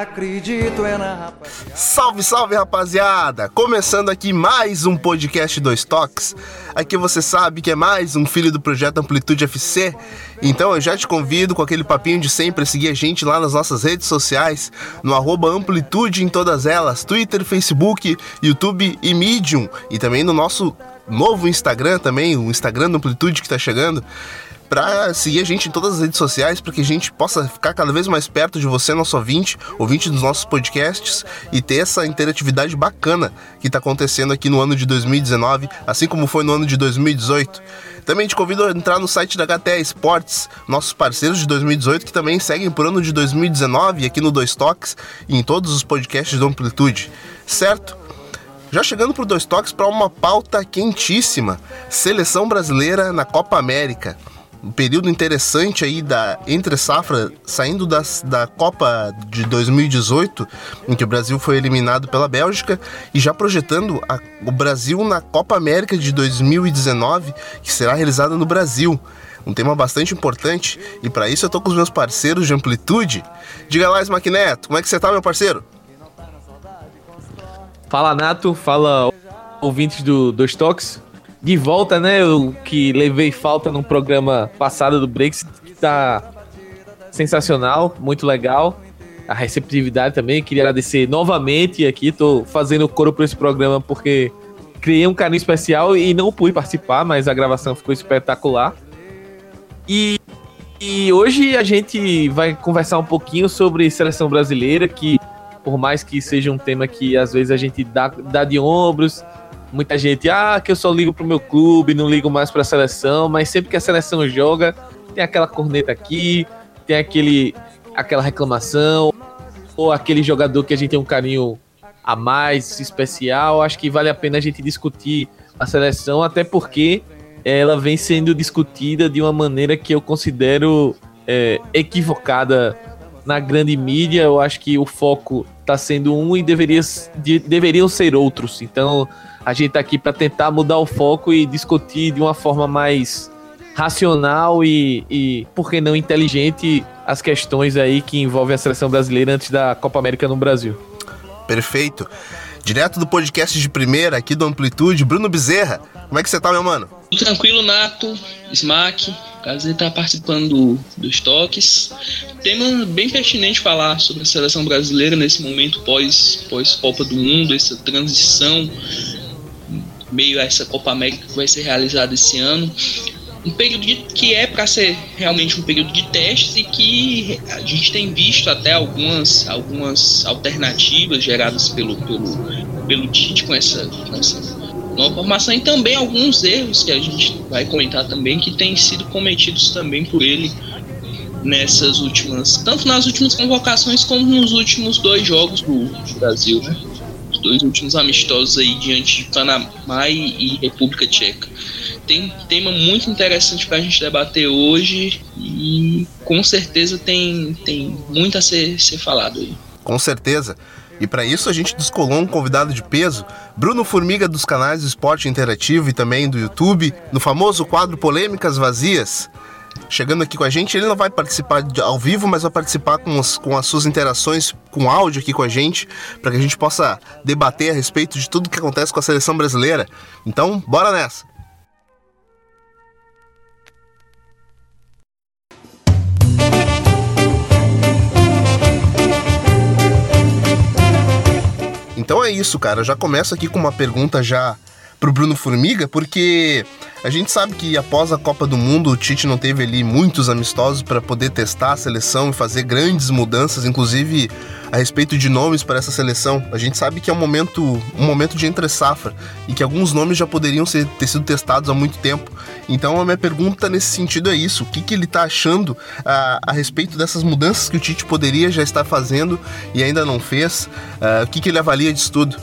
acredito é na rapaziada. Salve, salve rapaziada! Começando aqui mais um podcast Dois Toques. Aqui você sabe que é mais um filho do projeto Amplitude FC. Então eu já te convido com aquele papinho de sempre a seguir a gente lá nas nossas redes sociais, no Amplitude em todas elas, Twitter, Facebook, YouTube e Medium. E também no nosso novo Instagram também, o Instagram do Amplitude que tá chegando para seguir a gente em todas as redes sociais, para que a gente possa ficar cada vez mais perto de você, nosso ouvinte, ouvinte dos nossos podcasts e ter essa interatividade bacana que está acontecendo aqui no ano de 2019, assim como foi no ano de 2018. Também te convido a entrar no site da HTE Esportes, nossos parceiros de 2018 que também seguem por ano de 2019 aqui no Dois Toques e em todos os podcasts do Amplitude, certo? Já chegando para Dois Toques para uma pauta quentíssima: seleção brasileira na Copa América um período interessante aí da entre safra, saindo das, da Copa de 2018, em que o Brasil foi eliminado pela Bélgica, e já projetando a, o Brasil na Copa América de 2019, que será realizada no Brasil. Um tema bastante importante, e para isso eu tô com os meus parceiros de amplitude. Diga lá, Smackneto, como é que você tá, meu parceiro? Fala, Nato, fala ouvintes do Dois Toques de volta, né? Eu que levei falta no programa passado do Brexit, que tá sensacional, muito legal. A receptividade também, queria agradecer novamente aqui, tô fazendo coro para esse programa porque criei um carinho especial e não pude participar, mas a gravação ficou espetacular. E, e hoje a gente vai conversar um pouquinho sobre seleção brasileira, que por mais que seja um tema que às vezes a gente dá, dá de ombros, muita gente, ah, que eu só ligo pro meu clube, não ligo mais pra seleção, mas sempre que a seleção joga, tem aquela corneta aqui, tem aquele, aquela reclamação, ou aquele jogador que a gente tem um carinho a mais especial. Acho que vale a pena a gente discutir a seleção, até porque ela vem sendo discutida de uma maneira que eu considero é, equivocada na grande mídia. Eu acho que o foco está sendo um e deveria, de, deveriam ser outros. Então, a gente tá aqui para tentar mudar o foco e discutir de uma forma mais racional e, e, por que não, inteligente as questões aí que envolvem a seleção brasileira antes da Copa América no Brasil. Perfeito. Direto do podcast de primeira, aqui do Amplitude, Bruno Bezerra. Como é que você tá, meu mano? Tudo tranquilo, Nato, Smack. Prazer estar participando do, dos toques. Tema bem pertinente falar sobre a seleção brasileira nesse momento pós, pós Copa do Mundo, essa transição meio a essa Copa América que vai ser realizada esse ano. Um período de, que é para ser realmente um período de testes e que a gente tem visto até algumas, algumas alternativas geradas pelo, pelo, pelo Tite com essa, com essa nova formação e também alguns erros que a gente vai comentar também que têm sido cometidos também por ele nessas últimas, tanto nas últimas convocações como nos últimos dois jogos do Brasil, né? dois últimos amistosos aí diante de Panamá e, República Tcheca. Tem tema muito interessante para a gente debater hoje e com certeza tem, tem muito a ser, ser falado aí. Com certeza. E para isso a gente descolou um convidado de peso, Bruno Formiga dos canais Esporte Interativo e também do YouTube, no famoso quadro Polêmicas Vazias chegando aqui com a gente. Ele não vai participar ao vivo, mas vai participar com, os, com as suas interações com áudio aqui com a gente, para que a gente possa debater a respeito de tudo que acontece com a seleção brasileira. Então, bora nessa! Então é isso, cara. Eu já começo aqui com uma pergunta já pro Bruno Formiga, porque a gente sabe que após a Copa do Mundo o Tite não teve ali muitos amistosos para poder testar a seleção e fazer grandes mudanças, inclusive a respeito de nomes para essa seleção. A gente sabe que é um momento, um momento de entre safra e que alguns nomes já poderiam ser, ter sido testados há muito tempo. Então a minha pergunta nesse sentido é isso: o que, que ele está achando a, a, respeito dessas mudanças que o Tite poderia já estar fazendo e ainda não fez? Uh, o que, que ele avalia disso tudo?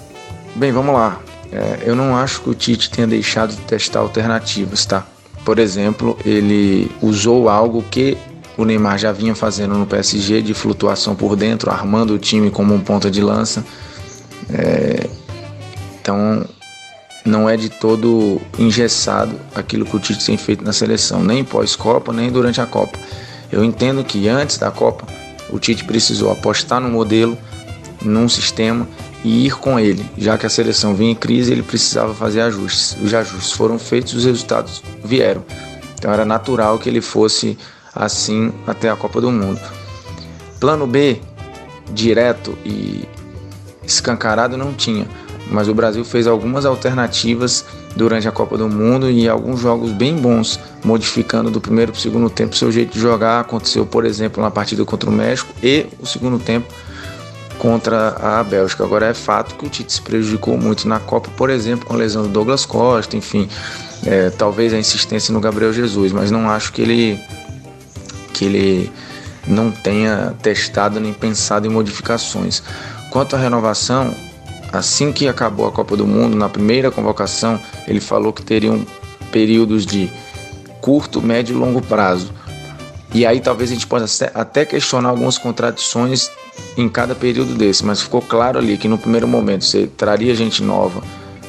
Bem, vamos lá. É, eu não acho que o Tite tenha deixado de testar alternativas, tá? Por exemplo, ele usou algo que o Neymar já vinha fazendo no PSG de flutuação por dentro, armando o time como um ponta de lança. É, então, não é de todo engessado aquilo que o Tite tem feito na seleção, nem pós-Copa, nem durante a Copa. Eu entendo que antes da Copa O Tite precisou apostar no modelo, num sistema e ir com ele, já que a seleção vinha em crise, ele precisava fazer ajustes. Os ajustes foram feitos, os resultados vieram. Então era natural que ele fosse assim até a Copa do Mundo. Plano B, direto e escancarado, não tinha, mas o Brasil fez algumas alternativas durante a Copa do Mundo e alguns jogos bem bons, modificando do primeiro para o segundo tempo seu jeito de jogar. Aconteceu, por exemplo, na partida contra o México e o segundo tempo contra a Bélgica. Agora é fato que o Tite se prejudicou muito na Copa, por exemplo, com a lesão do Douglas Costa, enfim, é, talvez a insistência no Gabriel Jesus, mas não acho que ele que ele não tenha testado nem pensado em modificações. Quanto à renovação, assim que acabou a Copa do Mundo, na primeira convocação, ele falou que teriam períodos de curto, médio e longo prazo. E aí talvez a gente possa até questionar algumas contradições em cada período desse, mas ficou claro ali que no primeiro momento você traria gente nova,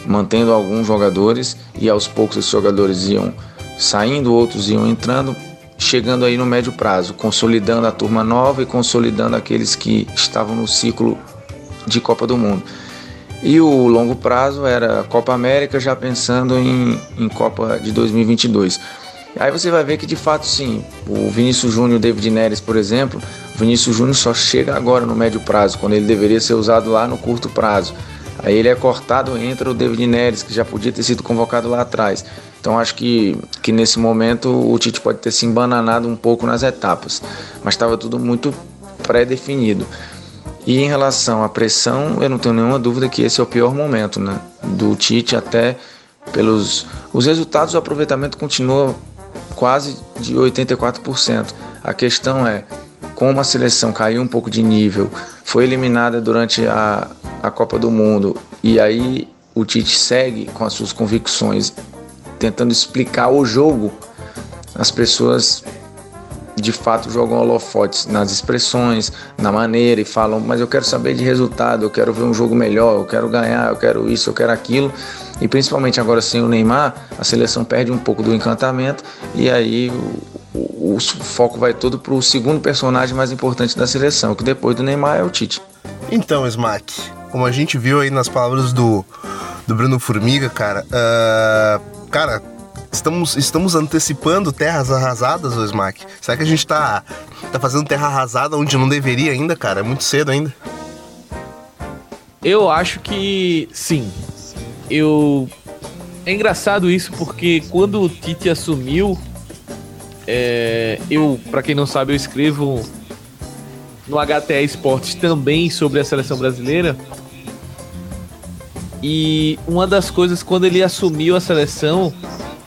mantendo alguns jogadores e aos poucos esses jogadores iam saindo, outros iam entrando, chegando aí no médio prazo, consolidando a turma nova e consolidando aqueles que estavam no ciclo de Copa do Mundo. E o longo prazo era Copa América, já pensando em, em Copa de 2022. Aí você vai ver que de fato sim, o Vinícius Júnior David Neres, por exemplo, o Vinícius Júnior só chega agora no médio prazo, quando ele deveria ser usado lá no curto prazo. Aí ele é cortado, entra o David Neres, que já podia ter sido convocado lá atrás. Então acho que, que nesse momento o Tite pode ter se embananado um pouco nas etapas, mas estava tudo muito pré-definido. E em relação à pressão, eu não tenho nenhuma dúvida que esse é o pior momento né? do Tite, até pelos os resultados, o aproveitamento continua quase de 84%. A questão é como a seleção caiu um pouco de nível, foi eliminada durante a, a Copa do Mundo e aí o Tite segue com as suas convicções, tentando explicar o jogo, as pessoas de fato jogam holofotes nas expressões, na maneira e falam, mas eu quero saber de resultado, eu quero ver um jogo melhor, eu quero ganhar, eu quero isso, eu quero aquilo. E principalmente agora sem o Neymar, a seleção perde um pouco do encantamento e aí o, o, o foco vai todo para o segundo personagem mais importante da seleção, que depois do Neymar é o Tite. Então, Smack, como a gente viu aí nas palavras do, do Bruno Formiga, cara, uh, cara, estamos, estamos antecipando terras arrasadas, o Smack? Será que a gente tá, tá fazendo terra arrasada onde não deveria ainda, cara? É muito cedo ainda. Eu acho que sim eu. É engraçado isso porque quando o Tite assumiu, é... eu, para quem não sabe, eu escrevo no HTA Esportes também sobre a seleção brasileira. E uma das coisas, quando ele assumiu a seleção,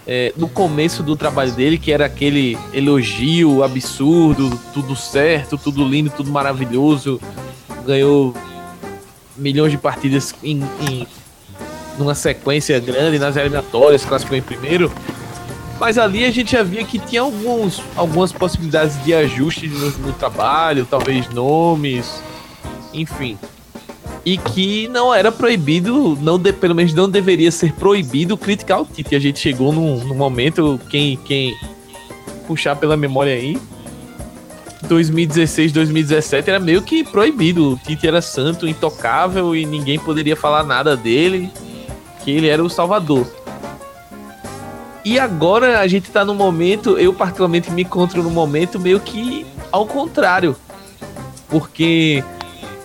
é, no começo do trabalho dele, que era aquele elogio absurdo, tudo certo, tudo lindo, tudo maravilhoso, ganhou milhões de partidas em, em numa sequência grande nas eliminatórias, classificou em primeiro. Mas ali a gente já via que tinha alguns, algumas possibilidades de ajuste no, no trabalho, talvez nomes, enfim. E que não era proibido, não de, pelo menos não deveria ser proibido criticar o Tite. A gente chegou num, num momento, quem, quem puxar pela memória aí, 2016, 2017 era meio que proibido. O Tite era santo, intocável e ninguém poderia falar nada dele que ele era o salvador. E agora a gente tá no momento, eu particularmente me encontro no momento meio que ao contrário. Porque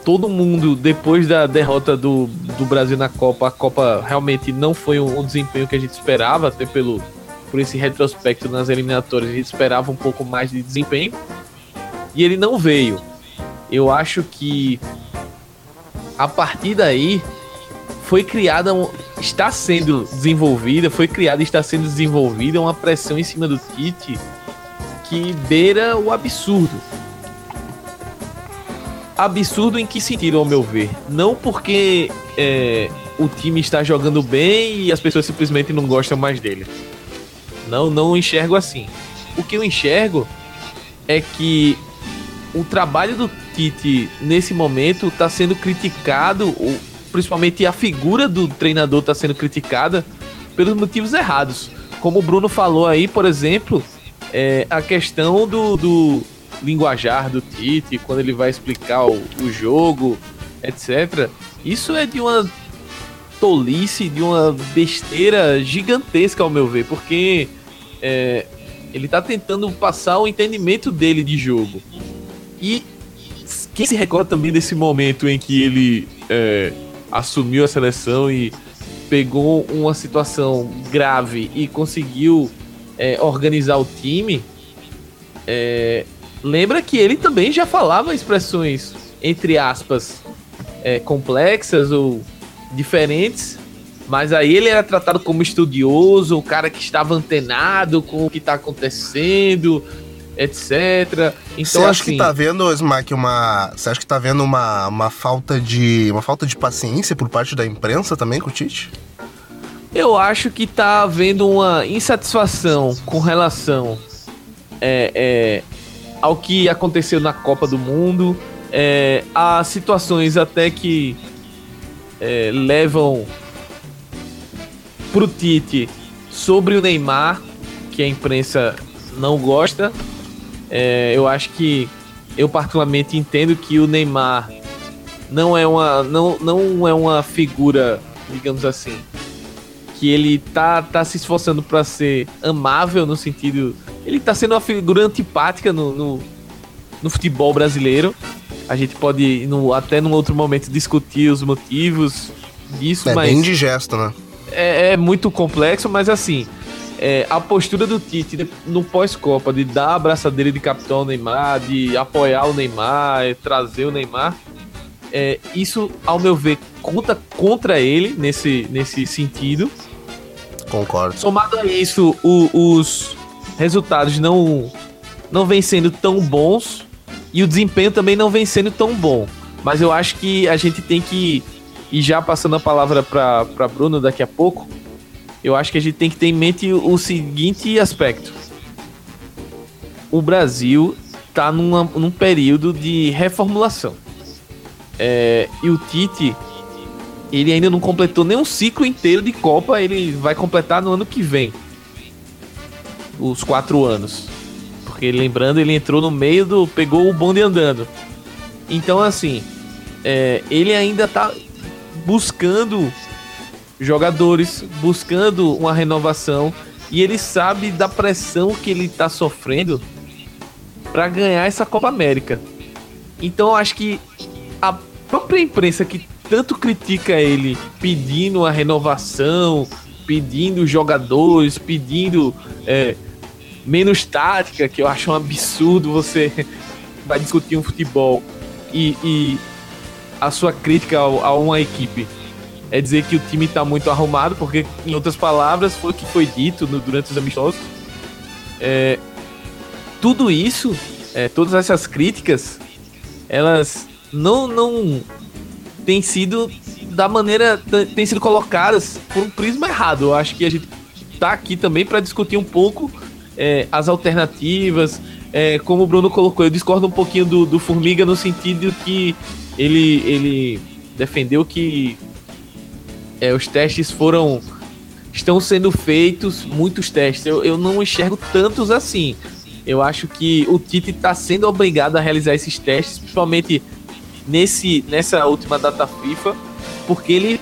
todo mundo, depois da derrota do, do Brasil na Copa, a Copa realmente não foi um, um desempenho que a gente esperava, até pelo por esse retrospecto nas eliminatórias, a gente esperava um pouco mais de desempenho. E ele não veio. Eu acho que a partir daí foi criada, está sendo desenvolvida, foi criada e está sendo desenvolvida uma pressão em cima do Tite que beira o absurdo. Absurdo em que sentido, ao meu ver? Não porque é, o time está jogando bem e as pessoas simplesmente não gostam mais dele. Não, não enxergo assim. O que eu enxergo é que o trabalho do Tite nesse momento está sendo criticado, principalmente a figura do treinador está sendo criticada pelos motivos errados. Como o Bruno falou aí, por exemplo, é, a questão do, do, linguajar do Tite, quando ele vai explicar o, o jogo, etc. Isso é de uma tolice, de uma besteira gigantesca, ao meu ver, porque é, ele tá tentando passar o entendimento dele de jogo. E quem se recorda também desse momento em que ele é, assumiu a seleção e pegou uma situação grave e conseguiu é, organizar o time, é, lembra que ele também já falava expressões, entre aspas, é, complexas ou diferentes, mas aí ele era tratado como estudioso, o cara que estava antenado com o que está acontecendo, etc. Então, você acha assim, que tá vendo, Smack, uma. Você acha que tá vendo uma, uma falta de. uma falta de paciência por parte da imprensa também com o Tite? Eu acho que tá havendo uma insatisfação com relação é, é, ao que aconteceu na Copa do Mundo, é, a situações até que é, levam pro Tite sobre o Neymar, que a imprensa não gosta. É, eu acho que eu particularmente entendo que o Neymar não é uma não, não é uma figura, digamos assim, que ele tá, tá se esforçando para ser amável no sentido. Ele tá sendo uma figura antipática no, no, no futebol brasileiro. A gente pode, no, até num outro momento, discutir os motivos disso, é mas. É bem indigesto, né? É, é muito complexo, mas assim. É, a postura do Tite no pós-Copa de dar a abraçadeira de capitão ao Neymar, de apoiar o Neymar, trazer o Neymar, é, isso, ao meu ver, conta contra ele nesse, nesse sentido. Concordo. Somado a isso, o, os resultados não, não vêm sendo tão bons e o desempenho também não vem sendo tão bom. Mas eu acho que a gente tem que, e já passando a palavra para Bruno daqui a pouco, eu acho que a gente tem que ter em mente o seguinte aspecto. O Brasil está num período de reformulação. É, e o Tite ele ainda não completou nem um ciclo inteiro de Copa, ele vai completar no ano que vem. Os quatro anos. Porque lembrando, ele entrou no meio do. pegou o bonde andando. Então, assim, é, ele ainda tá buscando jogadores, buscando uma renovação. E ele sabe da pressão que ele tá sofrendo para ganhar essa Copa América. Então, acho que a própria imprensa que tanto critica ele pedindo a renovação, pedindo jogadores, pedindo é, menos tática, que eu acho um absurdo você vai discutir um futebol e, e a sua crítica a, uma equipe é dizer que o time está muito arrumado, porque, em outras palavras, foi o que foi dito no, durante os amistosos. É, tudo isso, é, todas essas críticas, elas não, não tem sido da maneira tem sido colocadas por um prisma errado. Eu acho que a gente tá aqui também para discutir um pouco é, as alternativas. É, como o Bruno colocou, eu discordo um pouquinho do, do Formiga no sentido que ele, ele defendeu que é, os testes foram. estão sendo feitos muitos testes. Eu, eu não enxergo tantos assim. Eu acho que o Tite está sendo obrigado a realizar esses testes, principalmente nesse, nessa última data FIFA, porque ele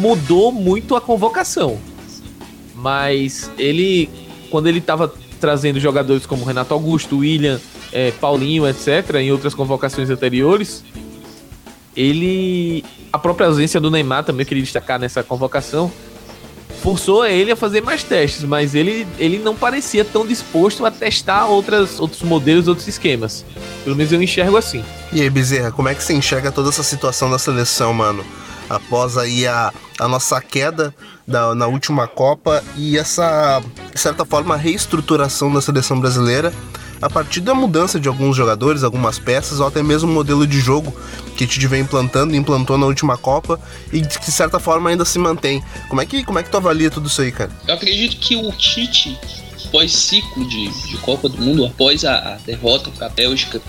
mudou muito a convocação. Mas ele, quando ele estava trazendo jogadores como Renato Augusto, William, é, Paulinho, etc., em outras convocações anteriores, ele. A própria ausência do Neymar também eu queria destacar nessa convocação forçou ele a fazer mais testes, mas ele, ele não parecia tão disposto a testar outras, outros modelos, outros esquemas. Pelo menos eu enxergo assim. E aí, Bezerra, como é que você enxerga toda essa situação da seleção, mano? Após aí a, a nossa queda da, na última Copa e essa, de certa forma, reestruturação da seleção brasileira a partir da mudança de alguns jogadores, algumas peças, ou até mesmo o modelo de jogo que a gente vem implantando, implantou na última Copa e que de certa forma ainda se mantém. Como é que, como é que tu avalia tudo isso aí, cara? Eu acredito que o Tite, pós ciclo de, de Copa do Mundo, após a, a derrota para a Bélgica,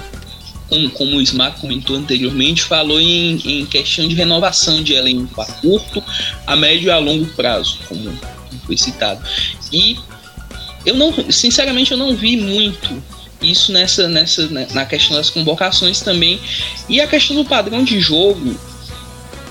como, como o Smack comentou anteriormente, falou em, em questão de renovação de elenco a curto, a médio e a longo prazo, como foi citado. E eu não, sinceramente, eu não vi muito isso nessa, nessa né, na questão das convocações também e a questão do padrão de jogo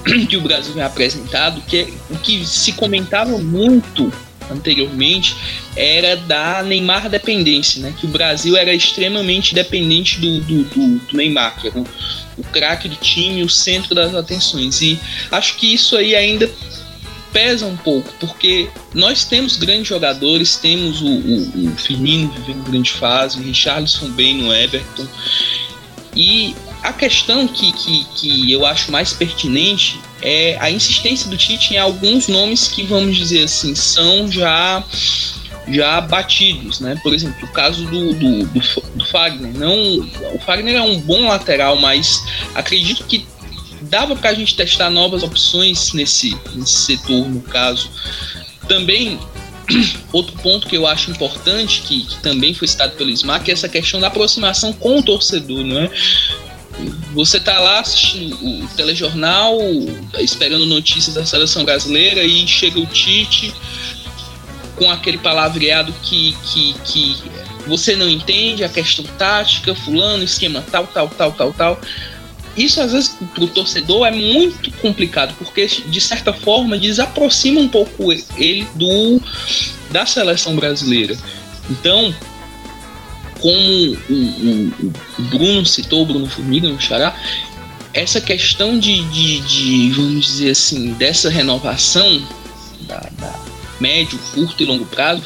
que o Brasil vem apresentado, que é, o que se comentava muito anteriormente era da Neymar dependência, né? Que o Brasil era extremamente dependente do, do, do, do Neymar, que era o, craque do time, o centro das atenções. E acho que isso aí ainda pesa um pouco, porque nós temos grandes jogadores, temos o, o, o Firmino vivendo grande fase, o Richarlison bem no Everton. E a questão que, que, que eu acho mais pertinente é a insistência do Tite em alguns nomes que, vamos dizer assim, são já já batidos, né? Por exemplo, o caso do, do, do, do Fagner. Não, o Fagner é um bom lateral, mas acredito que dava para a gente testar novas opções nesse, nesse setor, no caso. Também, outro ponto que eu acho importante, que, que também foi citado pelo Smack, é essa questão da aproximação com o torcedor, não é? Você tá lá assistindo o telejornal, esperando notícias da seleção brasileira e chega o Tite com aquele palavreado que, que, que você não entende, a questão tática, fulano, esquema tal, tal, tal, tal, tal. Isso às vezes para o torcedor é muito complicado, porque de certa forma desaproxima um pouco ele do da seleção brasileira. Então, como o, o, o Bruno citou, o Bruno Formiga no Xará, essa questão de, de, de, vamos dizer assim, dessa renovação da, da, médio, curto e longo prazo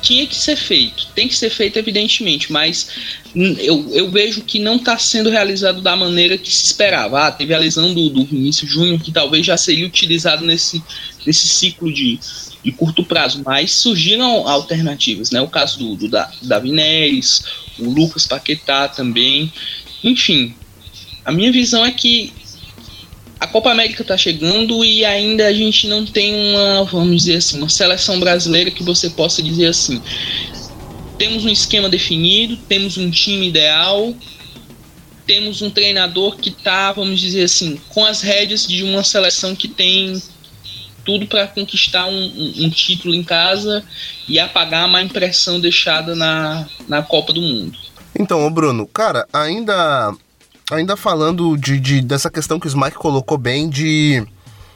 tinha que ser feito, tem que ser feito evidentemente, mas eu, eu vejo que não está sendo realizado da maneira que se esperava. Ah, teve a lesão do, do Vinícius Júnior, que talvez já seria utilizado nesse, nesse ciclo de, de curto prazo, mas surgiram alternativas, né? O caso do, do Davi Neres, o Lucas Paquetá também. Enfim, a minha visão é que a Copa América está chegando e ainda a gente não tem uma, vamos dizer assim, uma seleção brasileira que você possa dizer assim. Temos um esquema definido, temos um time ideal, temos um treinador que está, vamos dizer assim, com as rédeas de uma seleção que tem tudo para conquistar um, um, um, título em casa e apagar a má impressão deixada na, na Copa do Mundo. Então, Bruno, cara, ainda ainda falando de, de, dessa questão que o Smike colocou bem de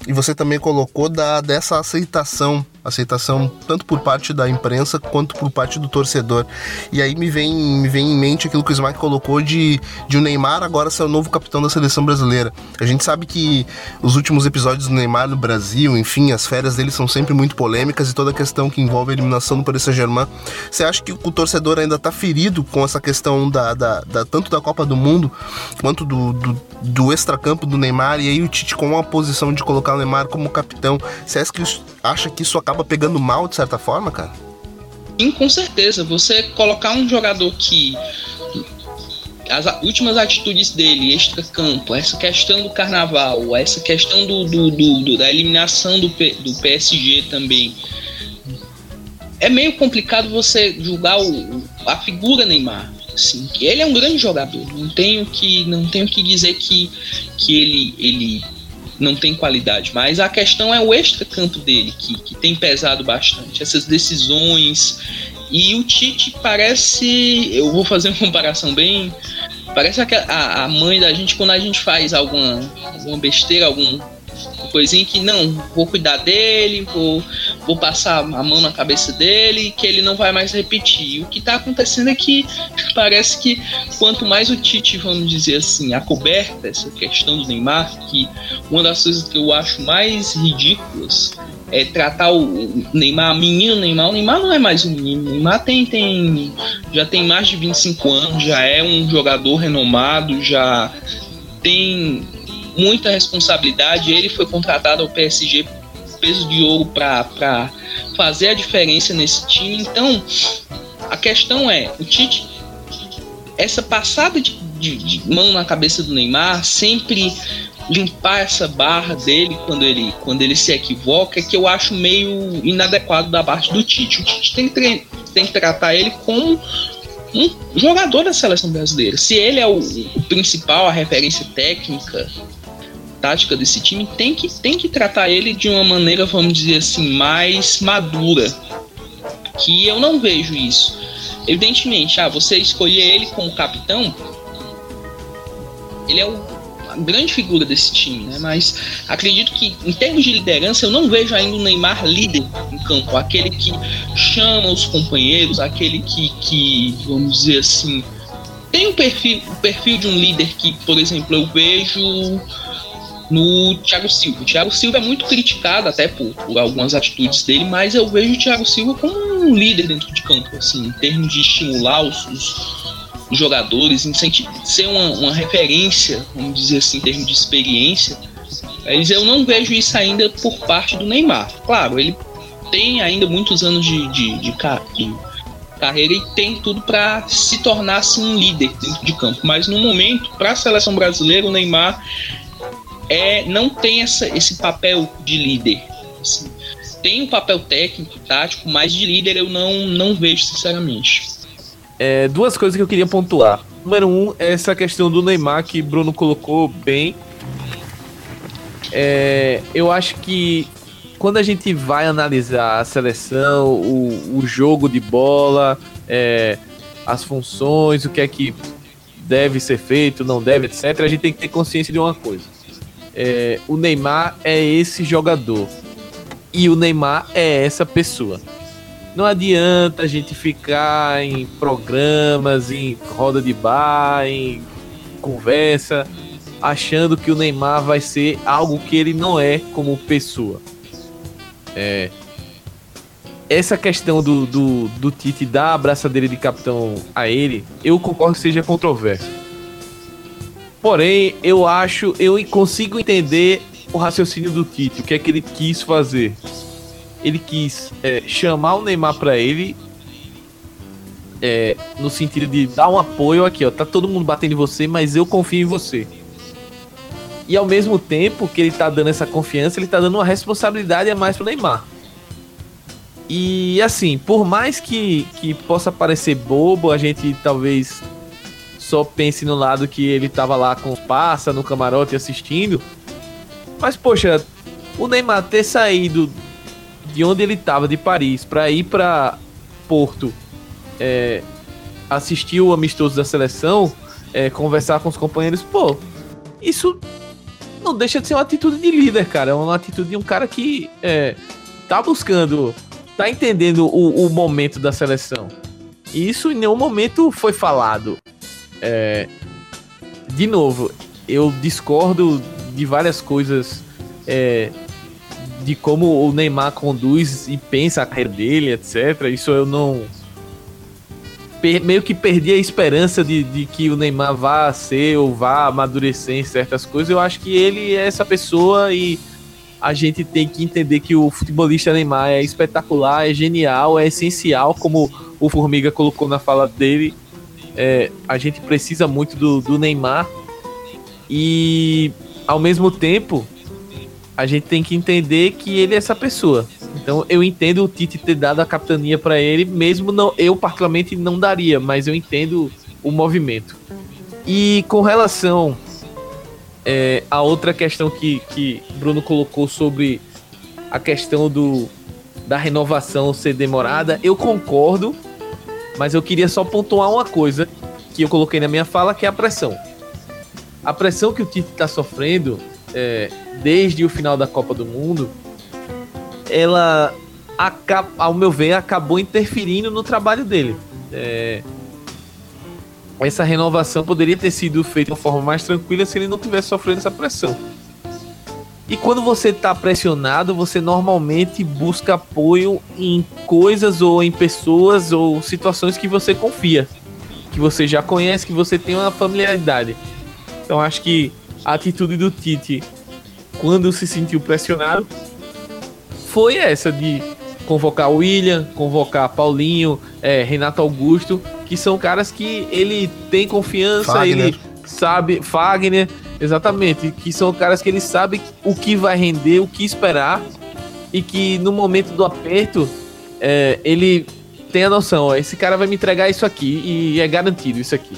e você também colocou da dessa aceitação aceitação tanto por parte da imprensa quanto por parte do torcedor. E aí me vem, me vem em mente aquilo que o Smack colocou de, de o Neymar agora ser o novo capitão da seleção brasileira. A gente sabe que os últimos episódios do Neymar no Brasil, enfim, as férias dele são sempre muito polêmicas e toda a questão que envolve a eliminação do Paris Saint-Germain. Você acha que o torcedor ainda está ferido com essa questão da, da, da, tanto da Copa do Mundo quanto do, do, do extracampo do Neymar e aí o Tite com a posição de colocar o Neymar como capitão? Você acha que, isso acaba acaba pegando mal de certa forma, cara? Sim, com certeza. Você colocar um jogador que as últimas atitudes dele, extra-campo, essa questão do carnaval, essa questão do, do, do, da eliminação do, P, do PSG também. É meio complicado você julgar o, a figura Neymar. Assim, ele é um grande jogador. Não tenho que, não tenho que dizer que, que ele, ele não tem qualidade. Mas a questão é o extra-campo dele, que, que tem pesado bastante. Essas decisões. E o Tite parece. Eu vou fazer uma comparação bem. Parece a, a mãe da gente quando a gente faz alguma, alguma besteira, algum coisinha que não, vou cuidar dele, vou, vou passar a mão na cabeça dele, que ele não vai mais repetir. O que está acontecendo é que parece que quanto mais o Tite, vamos dizer assim, acoberta essa questão do Neymar, que uma das coisas que eu acho mais ridículas é tratar o Neymar, menino Neymar, o Neymar não é mais um menino, o Neymar tem, tem, já tem mais de 25 anos, já é um jogador renomado, já tem muita responsabilidade. Ele foi contratado ao PSG peso de ouro para fazer a diferença nesse time. Então, a questão é: o Tite, essa passada de, de, de mão na cabeça do Neymar, sempre limpar essa barra dele quando ele, quando ele se equivoca, é que eu acho meio inadequado da parte do Tite. O Tite tem que, tem que tratar ele como um jogador da seleção brasileira. Se ele é o, o principal, a referência técnica, tática desse time, tem que, tem que tratar ele de uma maneira, vamos dizer assim, mais madura. Que eu não vejo isso. evidentemente, ah, você escolher ele como capitão, ele é o grande figura desse time, né? Mas acredito que, em termos de liderança, eu não vejo ainda o Neymar líder em campo, aquele que chama os companheiros, aquele que, que vamos dizer assim, tem um perfil, o perfil de um líder que, por exemplo, eu vejo no Thiago Silva. O Thiago Silva é muito criticado até por, por, algumas atitudes dele, mas eu vejo o Thiago Silva como um líder dentro de campo, assim, em termos de estimular os, os jogadores, ser uma, uma, referência, vamos dizer assim, em termos de experiência. Mas eu não vejo isso ainda por parte do Neymar. Claro, ele tem ainda muitos anos de, de, de, de carreira e tem tudo para se tornar assim, um líder dentro de campo. Mas no momento, para a seleção brasileira, o Neymar é, não tem essa, esse papel de líder. Assim, tem um papel técnico, tático, mas de líder eu não, não vejo, sinceramente é, duas coisas que eu queria pontuar. Número um, essa questão do Neymar que Bruno colocou bem. É, eu acho que quando a gente vai analisar a seleção, o, o jogo de bola, é, as funções, o que é que deve ser feito, não deve, etc., a gente tem que ter consciência de uma coisa. É, o Neymar é esse jogador. E o Neymar é essa pessoa. Não adianta a gente ficar em programas, em roda de bar, em conversa, achando que o Neymar vai ser algo que ele não é como pessoa. É, essa questão do, do, do Tite dar a abraçadeira de capitão a ele, eu concordo que seja controverso. Porém, eu acho, eu consigo entender o raciocínio do Tite, o que é que ele quis fazer ele quis é, chamar o Neymar para ele é, no sentido de dar um apoio aqui, ó. Tá todo mundo batendo em você, mas eu confio em você. E ao mesmo tempo que ele tá dando essa confiança, ele tá dando uma responsabilidade a mais pro Neymar. E assim, por mais que, que possa parecer bobo, a gente talvez só pense no lado que ele tava lá com os passa no camarote assistindo. Mas poxa, o Neymar ter saído de onde ele estava, de Paris, para ir para Porto, é, assistir o amistoso da seleção, é, conversar com os companheiros, pô, isso não deixa de ser uma atitude de líder, cara. É uma atitude de um cara que é, tá buscando, tá entendendo o, o momento da seleção. E isso em nenhum momento foi falado. É, de novo, eu discordo de várias coisas é, de como o Neymar conduz e pensa a carreira dele, etc. Isso eu não. meio que perdi a esperança de, de que o Neymar vá ser ou vá amadurecer em certas coisas. Eu acho que ele é essa pessoa e a gente tem que entender que o futebolista Neymar é espetacular, é genial, é essencial, como o Formiga colocou na fala dele. É, a gente precisa muito do, do Neymar e ao mesmo tempo a gente tem que entender que ele é essa pessoa. Então eu entendo o Tite ter dado a capitania para ele, mesmo não eu particularmente não daria, mas eu entendo o movimento. E com relação é, a outra questão que, que Bruno colocou sobre a questão do da renovação ser demorada, eu concordo, mas eu queria só pontuar uma coisa que eu coloquei na minha fala, que é a pressão. A pressão que o Tite está sofrendo é, desde o final da Copa do Mundo, ela, ao meu ver, acabou interferindo no trabalho dele. É, essa renovação poderia ter sido feita de uma forma mais tranquila se ele não tivesse sofrendo essa pressão. E quando você está pressionado, você normalmente busca apoio em coisas ou em pessoas ou situações que você confia, que você já conhece, que você tem uma familiaridade. Então acho que a atitude do Tite quando se sentiu pressionado foi essa de convocar William, convocar Paulinho, é, Renato Augusto, que são caras que ele tem confiança, Fagner. ele sabe, Fagner, exatamente, que são caras que ele sabe o que vai render, o que esperar e que no momento do aperto é, ele tem a noção, ó, esse cara vai me entregar isso aqui e é garantido isso aqui.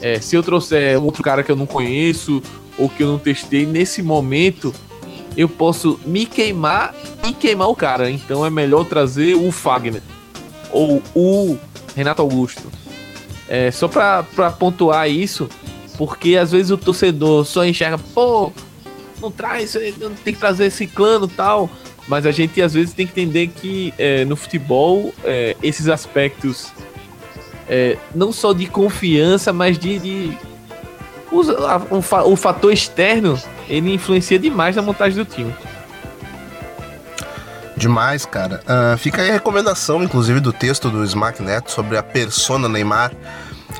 É, se eu trouxer outro cara que eu não conheço ou que eu não testei, nesse momento eu posso me queimar e queimar o cara. Então é melhor trazer o Fagner ou o Renato Augusto. É, só pra pontuar isso, porque às vezes o torcedor só enxerga, pô, não traz, não tem que trazer esse clano tal. Mas a gente às vezes tem que entender que é, no futebol é, esses aspectos é, não só de confiança, mas de, de o fator externo ele influencia demais na montagem do time. Demais, cara. Uh, fica aí a recomendação, inclusive, do texto do Smack Neto sobre a persona Neymar.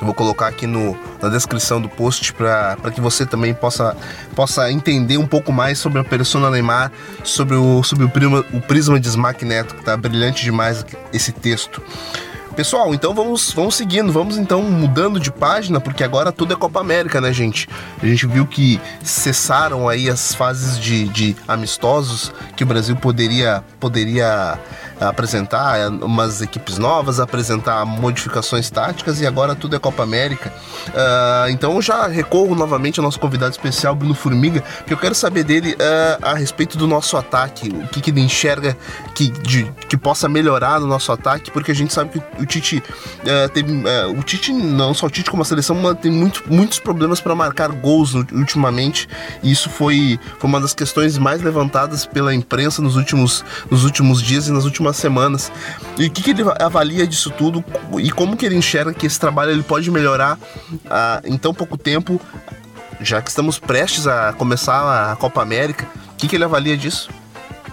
Eu vou colocar aqui no, na descrição do post para que você também possa, possa entender um pouco mais sobre a persona Neymar, sobre o, sobre o, prima, o prisma de Smack Neto, que tá brilhante demais esse texto. Pessoal, então vamos, vamos seguindo, vamos então mudando de página, porque agora tudo é Copa América, né, gente? A gente viu que cessaram aí as fases de, de amistosos que o Brasil poderia, poderia apresentar é, umas equipes novas, apresentar modificações táticas e agora tudo é Copa América. Uh, então eu já recorro novamente ao nosso convidado especial, Bruno Formiga, que eu quero saber dele uh, a respeito do nosso ataque, o que, que ele enxerga que, de, que possa melhorar no nosso ataque, porque a gente sabe que o Tite uh, teve. o Tite, não só o Tite como a seleção, tem muito, muitos problemas para marcar gols ultimamente, e isso foi, foi uma das questões mais levantadas pela imprensa nos últimos, nos últimos dias e nas últimas semanas. E o que, que, ele avalia disso tudo e como que ele enxerga que esse trabalho ele pode melhorar ah, em tão pouco tempo, já que estamos prestes a começar a Copa América. O que, que ele avalia disso?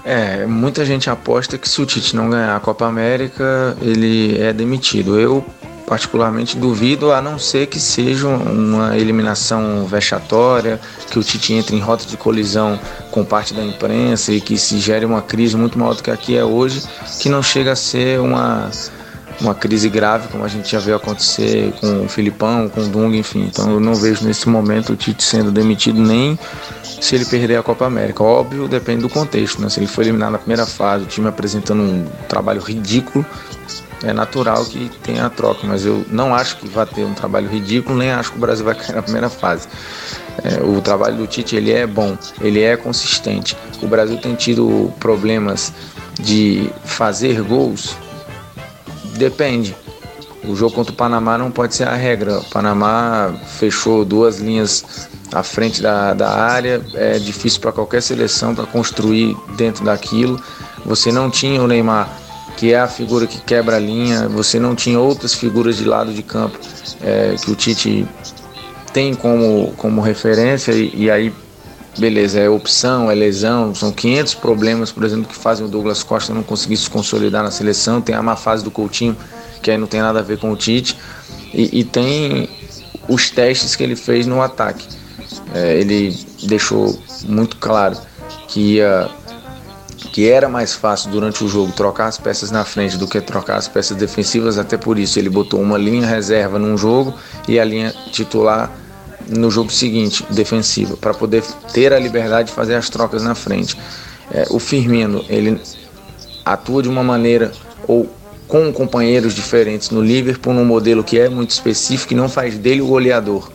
É, muita gente aposta que se o Tite não ganhar a Copa América, ele é demitido. Eu particularmente duvido, a não ser que seja uma eliminação vexatória, que o Tite entre em rota de colisão com parte da imprensa e que se gere uma crise muito maior do que aqui é hoje, que não chega a ser uma, uma crise grave, como a gente já viu acontecer com o Filipão, com o Dunga, enfim. Então eu não vejo nesse momento o Tite sendo demitido nem se ele perder a Copa América. Óbvio, depende do contexto, né? Se ele for eliminado na primeira fase, o time apresentando um trabalho ridículo, é natural que tenha a troca, mas eu não acho que vai ter um trabalho ridículo, nem acho que o Brasil vai cair na primeira fase. É, o trabalho do Tite ele é bom, ele é consistente. O Brasil tem tido problemas de fazer gols, depende. O jogo contra o Panamá não pode ser a regra. O Panamá fechou duas linhas à frente da, da área, é difícil para qualquer seleção para construir dentro daquilo. Você não tinha o Neymar que é a figura que quebra a linha. Você não tinha outras figuras de lado de campo é, que o Tite tem como, como referência e, e, aí, beleza, é opção, é lesão, são 500 problemas, por exemplo, que fazem o Douglas Costa não conseguir se consolidar na seleção. Tem a má fase do Coutinho, que aí não tem nada a ver com o Tite, e, e tem os testes que ele fez no ataque. É, ele deixou muito claro que ia que era mais fácil durante o jogo trocar as peças na frente do que trocar as peças defensivas, até por isso ele botou uma linha reserva num jogo e a linha titular no jogo seguinte, defensiva, para poder ter a liberdade de fazer as trocas na frente. É, o Firmino, ele atua de uma maneira ou com companheiros diferentes no Liverpool, num modelo que é muito específico e não faz dele o goleador.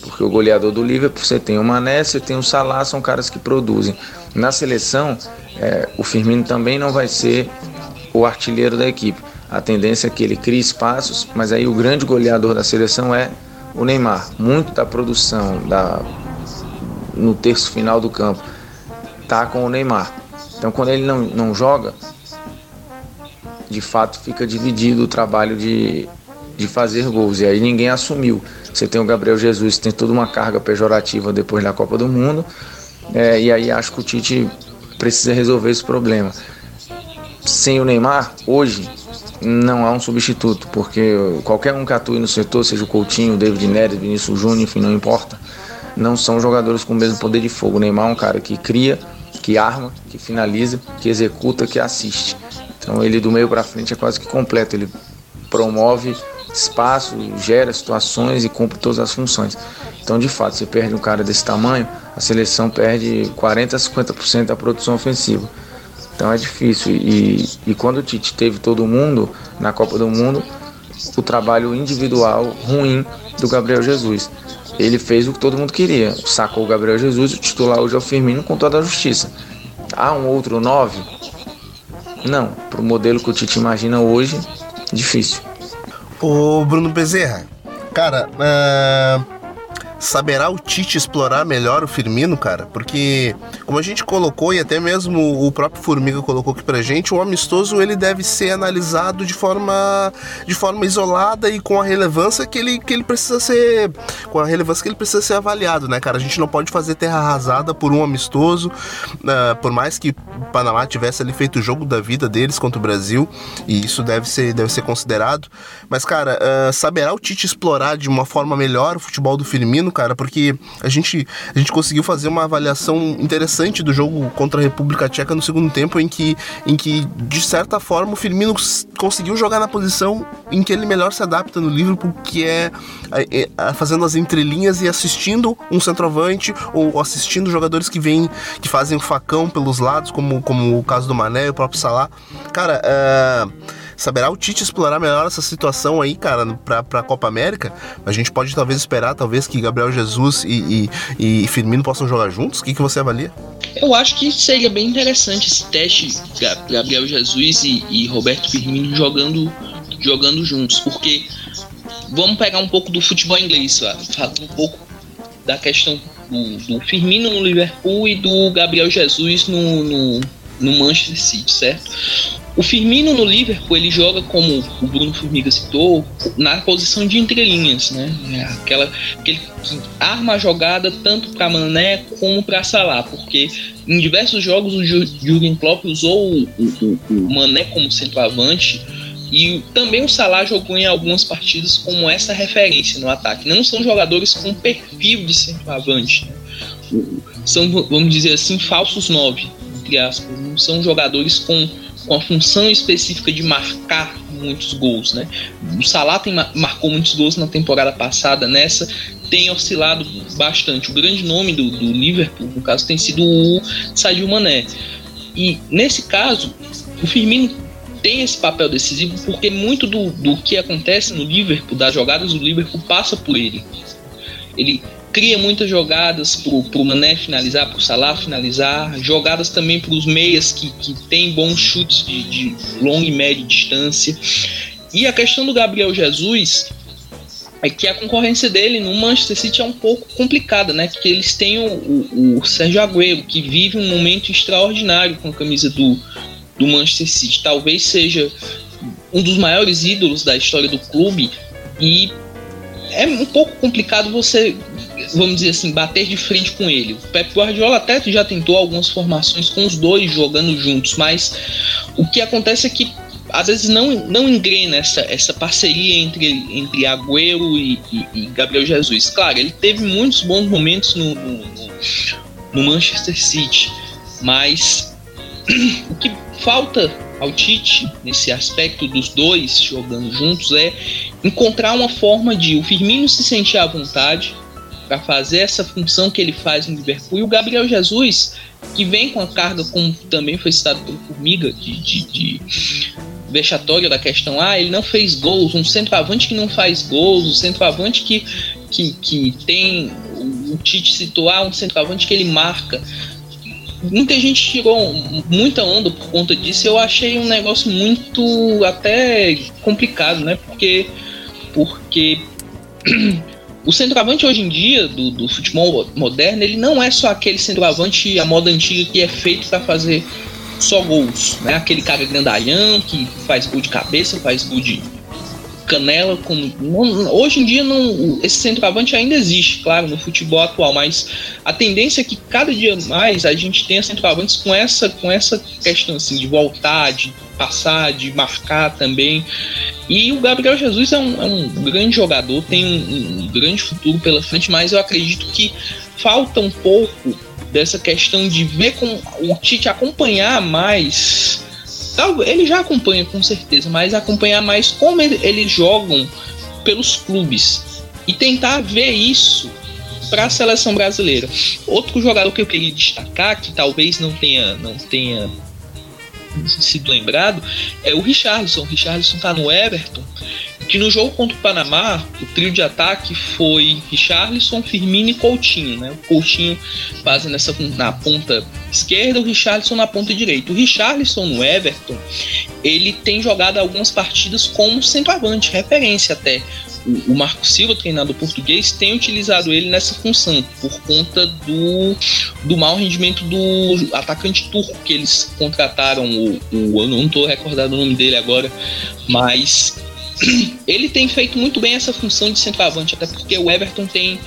Porque o goleador do Liverpool, você tem o Mané, você tem o Salah, são caras que produzem. Na seleção, é, o Firmino também não vai ser o artilheiro da equipe. A tendência é que ele crie espaços, mas aí o grande goleador da seleção é o Neymar. Muito da produção da, no terço final do campo tá com o Neymar. Então quando ele não, não joga, de fato fica dividido o trabalho de, de fazer gols. E aí ninguém assumiu. Você tem o Gabriel Jesus, tem toda uma carga pejorativa depois da Copa do Mundo. É, e aí acho que o Tite precisa resolver esse problema. Sem o Neymar, hoje, não há um substituto, porque qualquer um que atue no setor, seja o Coutinho, o David Neres, Vinícius Júnior, enfim, não importa, não são jogadores com o mesmo poder de fogo. O Neymar é um cara que cria, que arma, que finaliza, que executa, que assiste. Então ele do meio para frente é quase que completo, ele promove espaço, gera situações e cumpre todas as funções. Então, de fato, você perde um cara desse tamanho, a seleção perde 40 a 50% da produção ofensiva. Então é difícil. E, e quando o Tite teve todo mundo na Copa do Mundo, o trabalho individual ruim do Gabriel Jesus. Ele fez o que todo mundo queria. Sacou o Gabriel Jesus, o titular hoje é o Firmino com toda a justiça. Há um outro 9? Não. Para o modelo que o Tite imagina hoje, difícil. Ô, Bruno Bezerra, cara, uh, saberá o Tite explorar melhor o Firmino, cara? Porque, como a gente colocou e até mesmo o próprio Formiga colocou aqui pra gente, o amistoso ele deve ser analisado de forma, de forma isolada e com a relevância que ele, que ele precisa ser. Com a relevância que ele precisa ser avaliado, né, cara? A gente não pode fazer terra arrasada por um amistoso, uh, por mais que o Panamá tivesse ali feito o jogo da vida deles contra o Brasil, e isso deve ser, deve ser considerado. Mas, cara, uh, saberá o Tite explorar de uma forma melhor o futebol do Firmino? Cara, porque a gente, a gente conseguiu fazer uma avaliação interessante do jogo contra a República Tcheca no segundo tempo, em que, em que de certa forma, o Firmino conseguiu jogar na posição em que ele melhor se adapta no Liverpool, que é, é, é fazendo as entrelinhas e assistindo um centroavante ou assistindo jogadores que vêm, que fazem o facão pelos lados, como, como o caso do Mané e o próprio Salah. Cara, é Saberá o Tite explorar melhor essa situação aí, cara, pra, pra Copa América? A gente pode talvez esperar, talvez, que Gabriel Jesus e, e, e Firmino possam jogar juntos? O que, que você avalia? Eu acho que seria bem interessante esse teste, Gabriel Jesus e, e Roberto Firmino jogando, jogando juntos, porque vamos pegar um pouco do futebol inglês, falando um pouco da questão do, do, Firmino no Liverpool e do Gabriel Jesus no, no, no Manchester City, certo? O Firmino no Liverpool ele joga como o Bruno Formiga citou na posição de entrelinhas, né? É aquela que arma a jogada tanto para Mané como para Salah, porque em diversos jogos o Jürgen Klopp usou o, o, o Mané como centroavante e também o Salah jogou em algumas partidas como essa referência no ataque. Não são jogadores com perfil de centroavante, né? são vamos dizer assim falsos nove entre aspas. Não são jogadores com com a função específica de marcar muitos gols, né? O Salah tem, marcou muitos gols na temporada passada, nessa tem oscilado bastante. O grande nome do, do Liverpool, no caso, tem sido o Sadio Mané. E nesse caso, o Firmino tem esse papel decisivo porque muito do, do que acontece no Liverpool, das jogadas do Liverpool, passa por ele. Ele cria muitas jogadas para o Mané finalizar, para o Salah finalizar, jogadas também para os meias que, que tem bons chutes de, de longa e média distância. E a questão do Gabriel Jesus é que a concorrência dele no Manchester City é um pouco complicada, né? Porque eles têm o, o, o Sérgio Agüero, que vive um momento extraordinário com a camisa do, do Manchester City. Talvez seja um dos maiores ídolos da história do clube e é um pouco complicado você vamos dizer assim, bater de frente com ele. O Pep Guardiola até já tentou algumas formações com os dois jogando juntos, mas o que acontece é que às vezes não, não engrena essa, essa parceria entre, entre Agüero e, e, e Gabriel Jesus. Claro, ele teve muitos bons momentos no, no, no Manchester City, mas o que falta ao Tite nesse aspecto dos dois jogando juntos é encontrar uma forma de o Firmino se sentir à vontade para fazer essa função que ele faz no Liverpool. E o Gabriel Jesus, que vem com a carga, como também foi citado pelo Formiga, de, de, de vexatória da questão, ah, ele não fez gols, um centroavante que não faz gols, um centroavante que, que, que tem, o Tite citou, ah, um centroavante que ele marca. Muita gente tirou muita onda por conta disso, eu achei um negócio muito até complicado, né? Porque, porque o centroavante hoje em dia do, do, futebol moderno, ele não é só aquele centroavante a moda antiga que é feito para fazer só gols, né? Aquele cara grandalhão que faz gol de cabeça, faz gol de canela. Com... Hoje em dia não, esse centroavante ainda existe, claro, no futebol atual, mas a tendência é que cada dia mais a gente tenha centroavantes com essa, com essa questão assim de voltar, de passar, de marcar também. E o Gabriel Jesus é um, é um grande jogador, tem um, um, grande futuro pela frente, mas eu acredito que falta um pouco dessa questão de ver com o Tite acompanhar mais. Ele já acompanha com certeza, mas acompanhar mais como eles jogam pelos clubes e tentar ver isso para a seleção brasileira. Outro jogador que eu queria destacar, que talvez não tenha, não tenha sido lembrado é o Richardson. O Richardson tá no Everton que no jogo contra o Panamá, o trio de ataque foi Richarlison, Firmino e Coutinho, né? O Coutinho fazendo essa na ponta esquerda, o Richarlison na ponta direita. O Richarlison no Everton, ele tem jogado algumas partidas como centroavante, referência até. O, o Marco Silva, treinador português, tem utilizado ele nessa função por conta do, do mau rendimento do atacante turco que eles contrataram. O, o eu não estou recordado o nome dele agora, mas ele tem feito muito bem essa função de centroavante, até porque o Everton tem,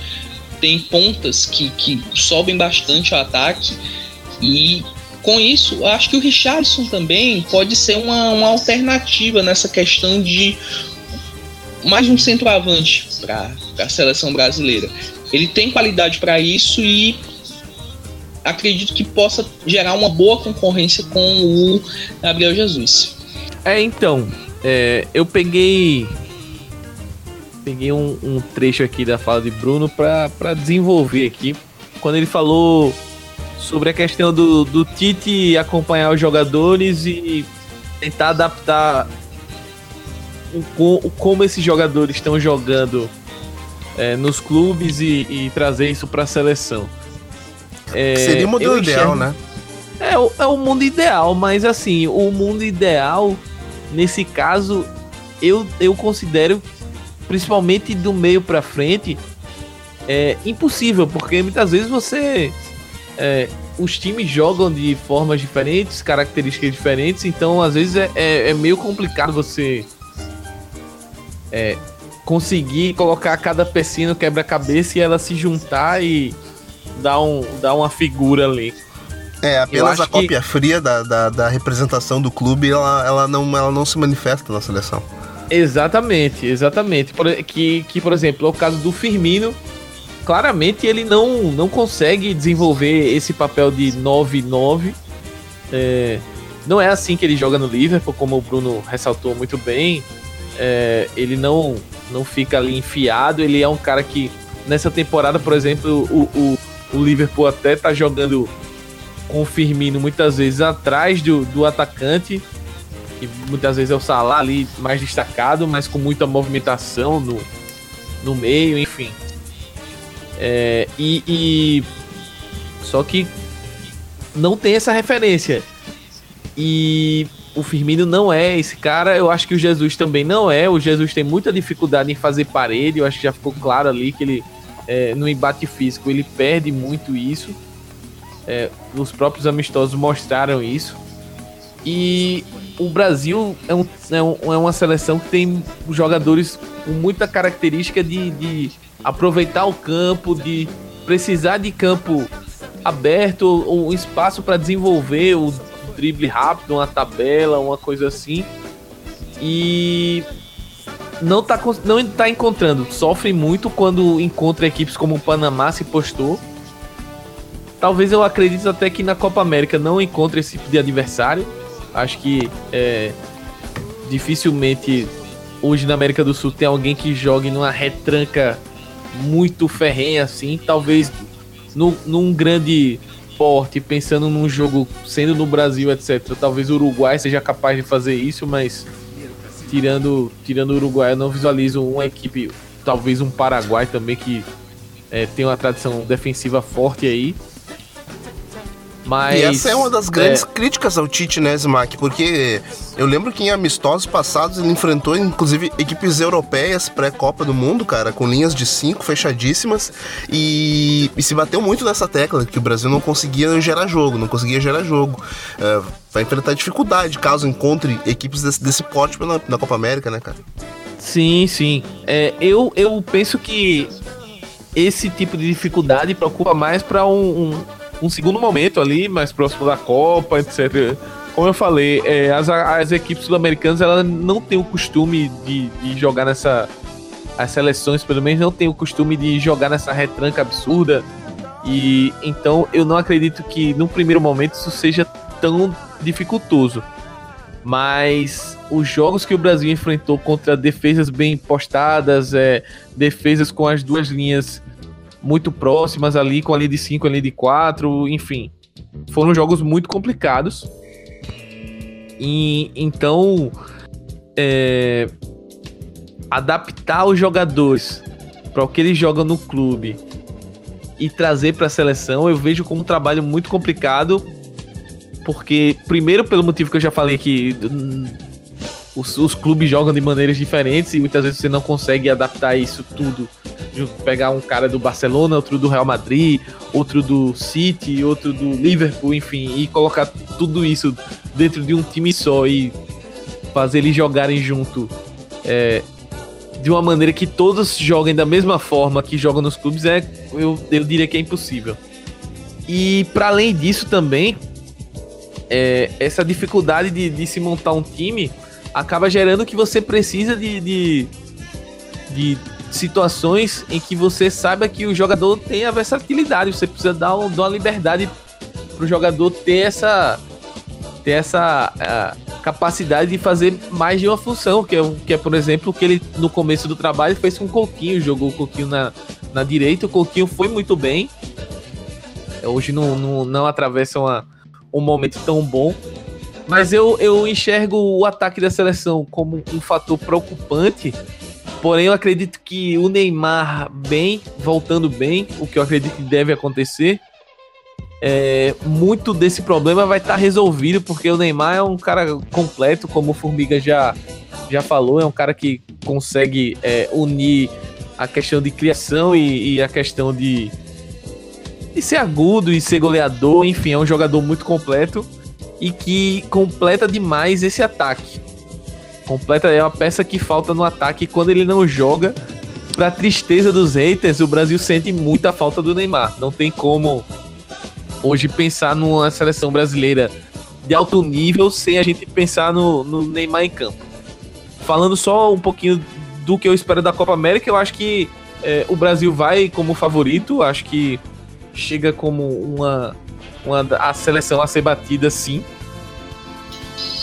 tem pontas que, que sobem bastante ao ataque e com isso, acho que o Richardson também pode ser uma, uma alternativa nessa questão de mais um centroavante para a seleção brasileira. Ele tem qualidade para isso e acredito que possa gerar uma boa concorrência com o Gabriel Jesus. É, então, é, eu peguei peguei um, um, trecho aqui da fala de Bruno para desenvolver aqui. Quando ele falou sobre a questão do, do Tite acompanhar os jogadores e tentar adaptar o, o como esses jogadores estão jogando é, nos clubes e, e, trazer isso para a seleção. É, Seria o modelo ideal, né? É, é o mundo ideal, mas assim, o mundo ideal nesse caso, eu, eu considero, principalmente do meio para frente, é impossível, porque muitas vezes você. É, os times jogam de formas diferentes, características diferentes, então às vezes é, é, é meio complicado você é, conseguir colocar cada pecinha no quebra-cabeça e ela se juntar e dar, um, dar uma figura ali. É, apenas a cópia que... fria da, da, da, representação do clube, ela, ela, não, ela não se manifesta na seleção. Exatamente, exatamente. Por, que, que, por exemplo, é o caso do Firmino, claramente ele não, não consegue desenvolver esse papel de 9-9. É, não é assim que ele joga no Liverpool, como o Bruno ressaltou muito bem. É, ele não, não fica ali enfiado, ele é um cara que nessa temporada, por exemplo, o, o, o Liverpool até tá jogando com o Firmino muitas vezes atrás do, do atacante, e muitas vezes é o Salah ali mais destacado, mas com muita movimentação no, no meio, enfim. É, e, e, só que não tem essa referência. E o Firmino não é esse cara. Eu acho que o Jesus também não é. O Jesus tem muita dificuldade em fazer parede. Eu acho que já ficou claro ali que ele é, no embate físico ele perde muito isso. É, os próprios amistosos mostraram isso. E o Brasil é, um, é, um, é uma seleção que tem jogadores com muita característica de, de aproveitar o campo, de precisar de campo aberto, um espaço para desenvolver o drible rápido, uma tabela, uma coisa assim. E não tá, não tá encontrando. Sofre muito quando encontra equipes como o Panamá se postou Talvez eu acredite até que na Copa América não encontre esse tipo de adversário. Acho que é, dificilmente hoje na América do Sul tem alguém que jogue numa retranca muito ferrenha assim. Talvez no, num grande porte, pensando num jogo sendo no Brasil, etc. Talvez o Uruguai seja capaz de fazer isso, mas tirando, tirando o Uruguai, eu não visualizo uma equipe, talvez um Paraguai também que é, tem uma tradição defensiva forte aí. Mas, e essa é uma das grandes é... críticas ao Tite, né, Smack? Porque eu lembro que em amistosos passados ele enfrentou, inclusive, equipes europeias pré-Copa do Mundo, cara, com linhas de cinco fechadíssimas. E, e, se bateu muito nessa tecla, que o Brasil não conseguia gerar jogo, não conseguia gerar jogo. É, vai enfrentar dificuldade caso encontre equipes desse, desse porte na, na Copa América, né, cara? Sim, sim. É, eu, eu penso que esse tipo de dificuldade preocupa mais para um, um um segundo momento ali, mais próximo da Copa, etc. Como eu falei, é, as, as equipes sul-americanas não têm o costume de, de jogar nessa. As seleções, pelo menos, não têm o costume de jogar nessa retranca absurda. E então eu não acredito que no primeiro momento isso seja tão dificultoso. Mas os jogos que o Brasil enfrentou contra defesas bem postadas, é, defesas com as duas linhas muito próximas ali, com a linha de 5, a linha de 4, enfim. Foram jogos muito complicados. E então. É, adaptar os jogadores para o que eles jogam no clube e trazer para a seleção, eu vejo como um trabalho muito complicado, porque primeiro pelo motivo que eu já falei que os, os, clubes jogam de maneiras diferentes e muitas vezes você não consegue adaptar isso tudo. Pegar um cara do Barcelona, outro do Real Madrid, outro do City, outro do Liverpool, enfim, e colocar tudo isso dentro de um time só e fazer eles jogarem junto é, de uma maneira que todos joguem da mesma forma que jogam nos clubes, é, eu, eu diria que é impossível. E para além disso também, é, essa dificuldade de, de, se montar um time acaba gerando que você precisa de, de, de situações em que você saiba que o jogador tem a versatilidade, você precisa dar, um, dar uma liberdade pro jogador ter essa ter essa capacidade de fazer mais de uma função, que é, que é, por exemplo, o que ele no começo do trabalho fez com o Coutinho, jogou o Coutinho na, na direita, o Coutinho foi muito bem. Hoje não, não, não atravessa uma, um momento tão bom. Mas eu, eu enxergo o ataque da seleção como um fator preocupante. Porém, eu acredito que o Neymar bem, voltando bem, o que eu acredito que deve acontecer, é, muito desse problema vai estar tá resolvido, porque o Neymar é um cara completo, como o Formiga já, já falou, é um cara que consegue é, unir a questão de criação e, e, a questão de, de ser agudo e ser goleador, enfim, é um jogador muito completo e que completa demais esse ataque. Completa é uma peça que falta no ataque quando ele não joga. Pra tristeza dos haters, o Brasil sente muita falta do Neymar. Não tem como hoje pensar numa seleção brasileira de alto nível sem a gente pensar no, no Neymar em campo. Falando só um pouquinho do que eu espero da Copa América, eu acho que é, o Brasil vai como favorito, acho que chega como uma, uma a seleção a ser batida sim,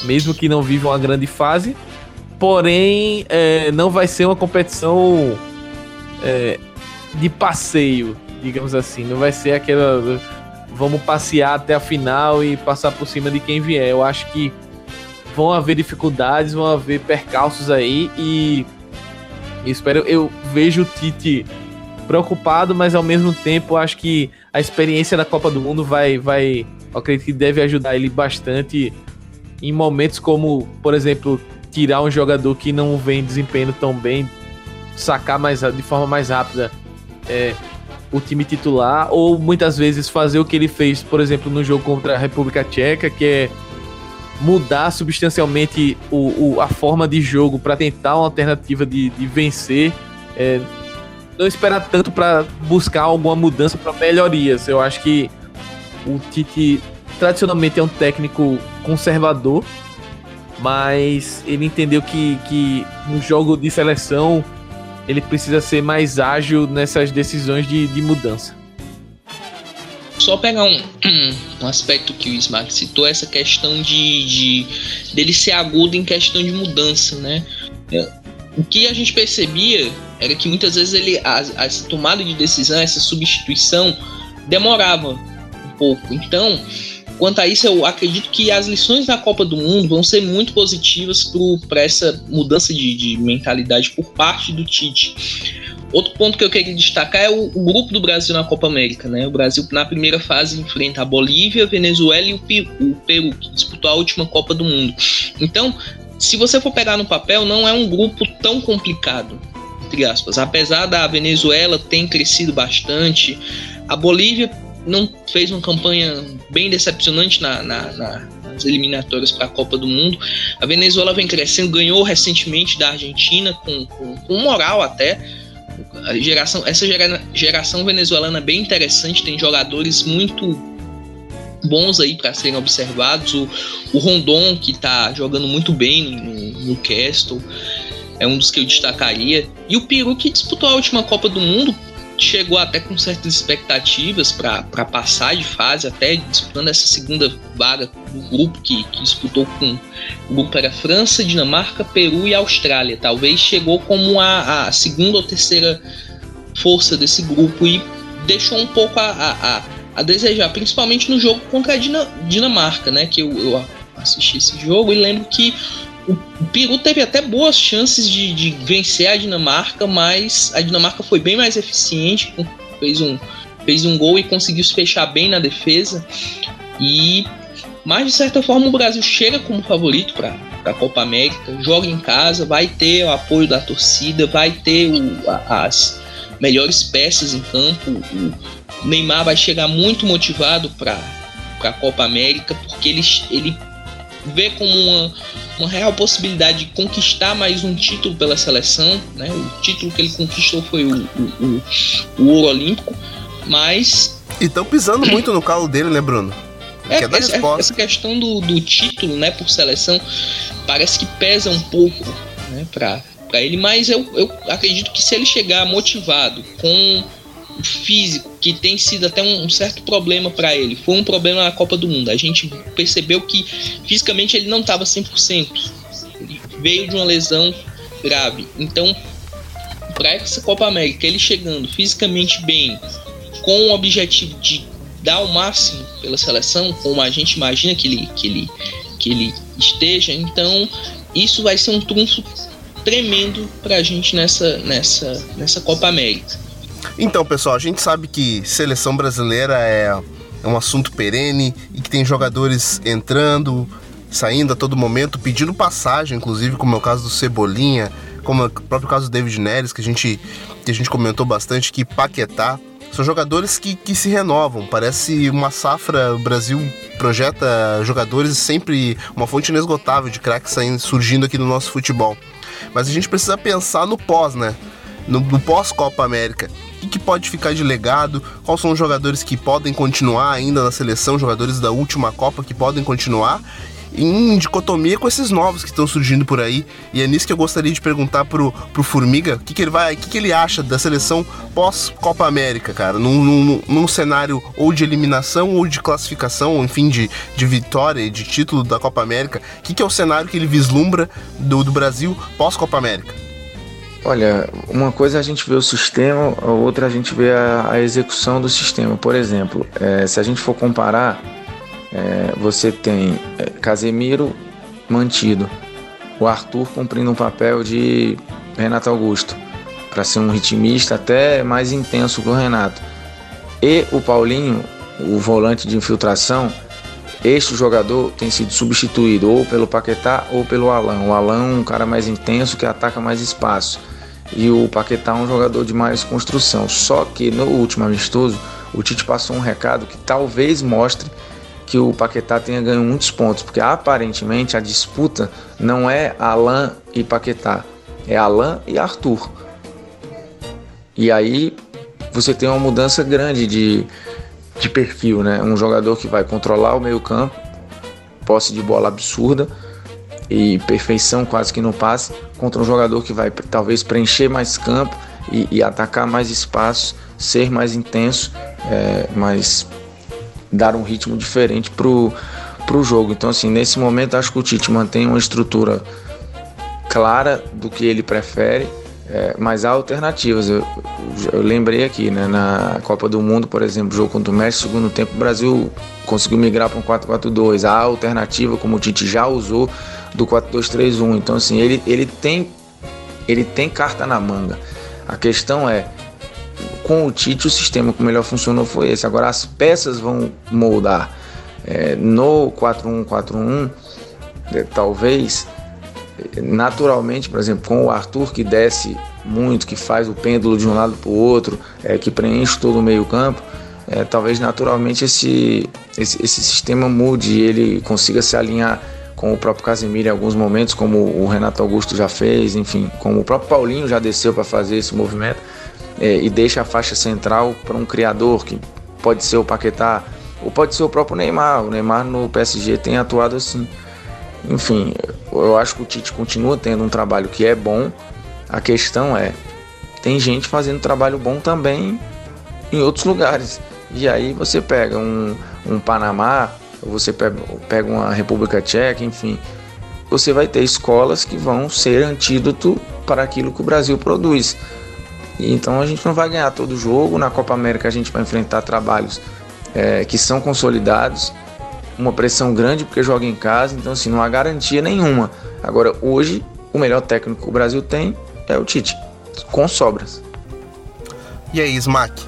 mesmo que não viva uma grande fase, porém é, não vai ser uma competição é, de passeio, digamos assim, não vai ser aquela vamos passear até a final e passar por cima de quem vier. Eu acho que vão haver dificuldades, vão haver percalços aí e espero eu vejo o Tite preocupado, mas ao mesmo tempo acho que a experiência da Copa do Mundo vai vai acredito que deve ajudar ele bastante em momentos como, por exemplo, tirar um jogador que não vem desempenhando tão bem, sacar mais de forma mais rápida é, o time titular, ou muitas vezes fazer o que ele fez, por exemplo, no jogo contra a República Tcheca, que é mudar substancialmente o, o a forma de jogo para tentar uma alternativa de, de vencer. É, não esperar tanto para buscar alguma mudança para melhorias. Eu acho que o Tite tradicionalmente é um técnico conservador, mas ele entendeu que, que no jogo de seleção ele precisa ser mais ágil nessas decisões de, de mudança. Só pegar um, um aspecto que o Smack citou, essa questão de, de dele ser agudo em questão de mudança, né? O que a gente percebia era que muitas vezes ele, a, essa tomada de decisão, essa substituição, demorava um pouco. Então, quanto a isso, eu acredito que as lições da Copa do Mundo vão ser muito positivas para essa mudança de, de, mentalidade por parte do Tite. Outro ponto que eu queria destacar é o, o, grupo do Brasil na Copa América. Né? O Brasil, na primeira fase, enfrenta a Bolívia, a Venezuela e o Peru, o Peru, que disputou a última Copa do Mundo. Então, se você for pegar no papel, não é um grupo tão complicado. Entre aspas. Apesar da Venezuela ter crescido bastante, a Bolívia não fez uma campanha bem decepcionante na, na, na, nas eliminatórias para a Copa do Mundo. A Venezuela vem crescendo, ganhou recentemente da Argentina com, com, com moral até. A geração, essa gera, geração venezuelana é bem interessante, tem jogadores muito bons aí para serem observados. O, o Rondon, que está jogando muito bem no, no Castle, é um dos que eu destacaria. E o Peru, que disputou a última Copa do Mundo, chegou até com certas expectativas para passar de fase, até disputando essa segunda vaga do grupo que, que, disputou com o grupo era França, Dinamarca, Peru e Austrália. Talvez chegou como a, a segunda ou terceira força desse grupo e deixou um pouco a, a, a desejar, principalmente no jogo contra a Dinamarca, né? Que eu, eu assisti esse jogo e lembro que o, Peru teve até boas chances de, de, vencer a Dinamarca, mas a Dinamarca foi bem mais eficiente, fez um, fez um gol e conseguiu se fechar bem na defesa. E mas de certa forma o Brasil chega como favorito para a Copa América, joga em casa, vai ter o apoio da torcida, vai ter o, as melhores peças em campo. O Neymar vai chegar muito motivado para a Copa América, porque ele, ele vê como uma, uma real possibilidade de conquistar mais um título pela seleção. Né? O título que ele conquistou foi o, o, o, o ouro olímpico, mas. E estão pisando muito no calo dele, né, Bruno? É, essa, essa, questão do, do, título, né, por seleção, parece que pesa um pouco, né, para ele, mas eu, eu acredito que se ele chegar motivado com físico, que tem sido até um, um certo problema para ele, foi um problema na Copa do Mundo. A gente percebeu que fisicamente ele não estava 100%. Ele veio de uma lesão grave. Então, para essa Copa América, ele chegando fisicamente bem, com o objetivo de dar o máximo pela seleção, como a gente imagina que ele, que ele, que ele esteja, então isso vai ser um trunfo tremendo para a gente nessa, nessa, nessa Copa América. Então, pessoal, a gente sabe que seleção brasileira é, é um assunto perene e que tem jogadores entrando, saindo a todo momento, pedindo passagem, inclusive, como é o caso do Cebolinha, como é o próprio caso do David Neres, que a gente, que a gente comentou bastante, que Paquetá são jogadores que, que se renovam. Parece uma safra. O Brasil projeta jogadores sempre uma fonte inesgotável de craques surgindo aqui no nosso futebol. Mas a gente precisa pensar no pós, né? No, no pós-Copa América. O que, que pode ficar de legado? Quais são os jogadores que podem continuar ainda na seleção, jogadores da última Copa que podem continuar? em dicotomia com esses novos que estão surgindo por aí. E é nisso que eu gostaria de perguntar pro, pro Formiga o que, que ele vai, o que, que ele acha da seleção pós-Copa América, cara, num, num, num, cenário ou de eliminação ou de classificação, ou enfim, de, de vitória e de título da Copa América. O que, que é o cenário que ele vislumbra do, do Brasil pós-Copa América? Olha, uma coisa é a gente vê o sistema, a outra a gente vê a, a execução do sistema. Por exemplo, é, se a gente for comparar é, você tem é, Casemiro mantido, o Arthur cumprindo um papel de Renato Augusto, para ser um ritmista até mais intenso que o Renato. E o Paulinho, o volante de infiltração, este jogador tem sido substituído ou pelo Paquetá ou pelo Alan. O Alan é um cara mais intenso que ataca mais espaço. E o Paquetá é um jogador de mais construção. Só que no último amistoso, o Tite passou um recado que talvez mostre que o Paquetá tenha ganho muitos pontos, porque aparentemente a disputa não é Alan e Paquetá, é Alan e Arthur. E aí você tem uma mudança grande de, de perfil, né? Um jogador que vai controlar o meio-campo, posse de bola absurda e perfeição quase que no passe, contra um jogador que vai talvez preencher mais campo e, e atacar mais espaço, ser mais intenso, é, mais dar um ritmo diferente pro, pro jogo. Então, assim, nesse momento acho que o Tite mantém uma estrutura clara do que ele prefere, é, mas há alternativas. Eu, eu, lembrei aqui, né, na Copa do Mundo, por exemplo, jogo contra o México, segundo tempo, o Brasil conseguiu migrar para um 4-4-2. Há alternativa, como o Tite já usou, do 4-2-3-1. Então, assim, ele, ele, tem, ele tem carta na manga. A questão é, com o Tite o sistema que melhor funcionou foi esse. Agora as peças vão moldar. É, no 4-1-4-1, é, talvez, naturalmente, por exemplo, com o Arthur que desce muito, que faz o pêndulo de um lado para o outro, é, que preenche todo o meio campo, é, talvez naturalmente esse, esse, esse sistema mude e ele consiga se alinhar com o próprio Casemiro em alguns momentos, como o Renato Augusto já fez, enfim, como o próprio Paulinho já desceu para fazer esse movimento é, e deixa a faixa central para um criador que pode ser o Paquetá ou pode ser o próprio Neymar. O Neymar no PSG tem atuado assim. Enfim, eu acho que o Tite continua tendo um trabalho que é bom. A questão é, tem gente fazendo trabalho bom também em outros lugares. E aí você pega um, um Panamá, você pega, uma República Tcheca, enfim, você vai ter escolas que vão ser antídoto para aquilo que o Brasil produz. Então a gente não vai ganhar todo jogo. Na Copa América a gente vai enfrentar trabalhos é, que são consolidados uma pressão grande porque joga em casa, então assim, não há garantia nenhuma. Agora, hoje, o melhor técnico que o Brasil tem é o Tite, com sobras. E aí, Smack,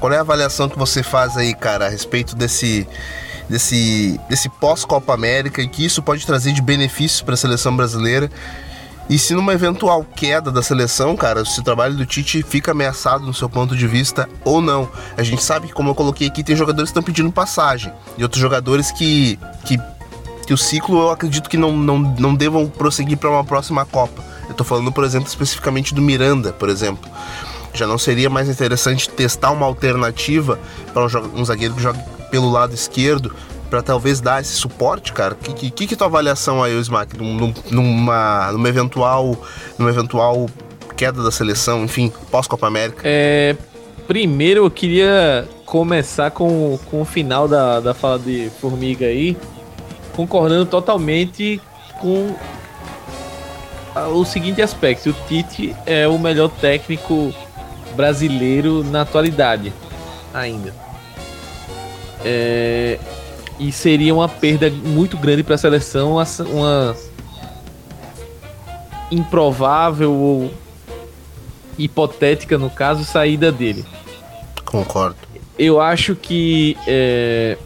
qual é a avaliação que você faz aí, cara, a respeito desse desse desse pós-Copa América e que isso pode trazer de benefícios para a seleção brasileira? E se numa eventual queda da seleção, cara, se o trabalho do Tite fica ameaçado no seu ponto de vista ou não. A gente sabe que, como eu coloquei aqui, tem jogadores que estão pedindo passagem e outros jogadores que, que, que o ciclo eu acredito que não, não, não devam prosseguir para uma próxima Copa. Eu tô falando, por exemplo, especificamente do Miranda, por exemplo. Já não seria mais interessante testar uma alternativa para um, um zagueiro que joga pelo lado esquerdo para talvez dar esse suporte, cara? Que que, que tua avaliação aí, Smack, num, numa, numa eventual numa eventual queda da seleção, enfim, pós Copa América? É, primeiro eu queria começar com, com o final da, da fala de Formiga aí, concordando totalmente com o seguinte aspecto: o Tite é o melhor técnico brasileiro na atualidade, ainda. É, e seria uma perda muito grande para a seleção, uma improvável ou hipotética, no caso, saída dele. Concordo. Eu acho que. É,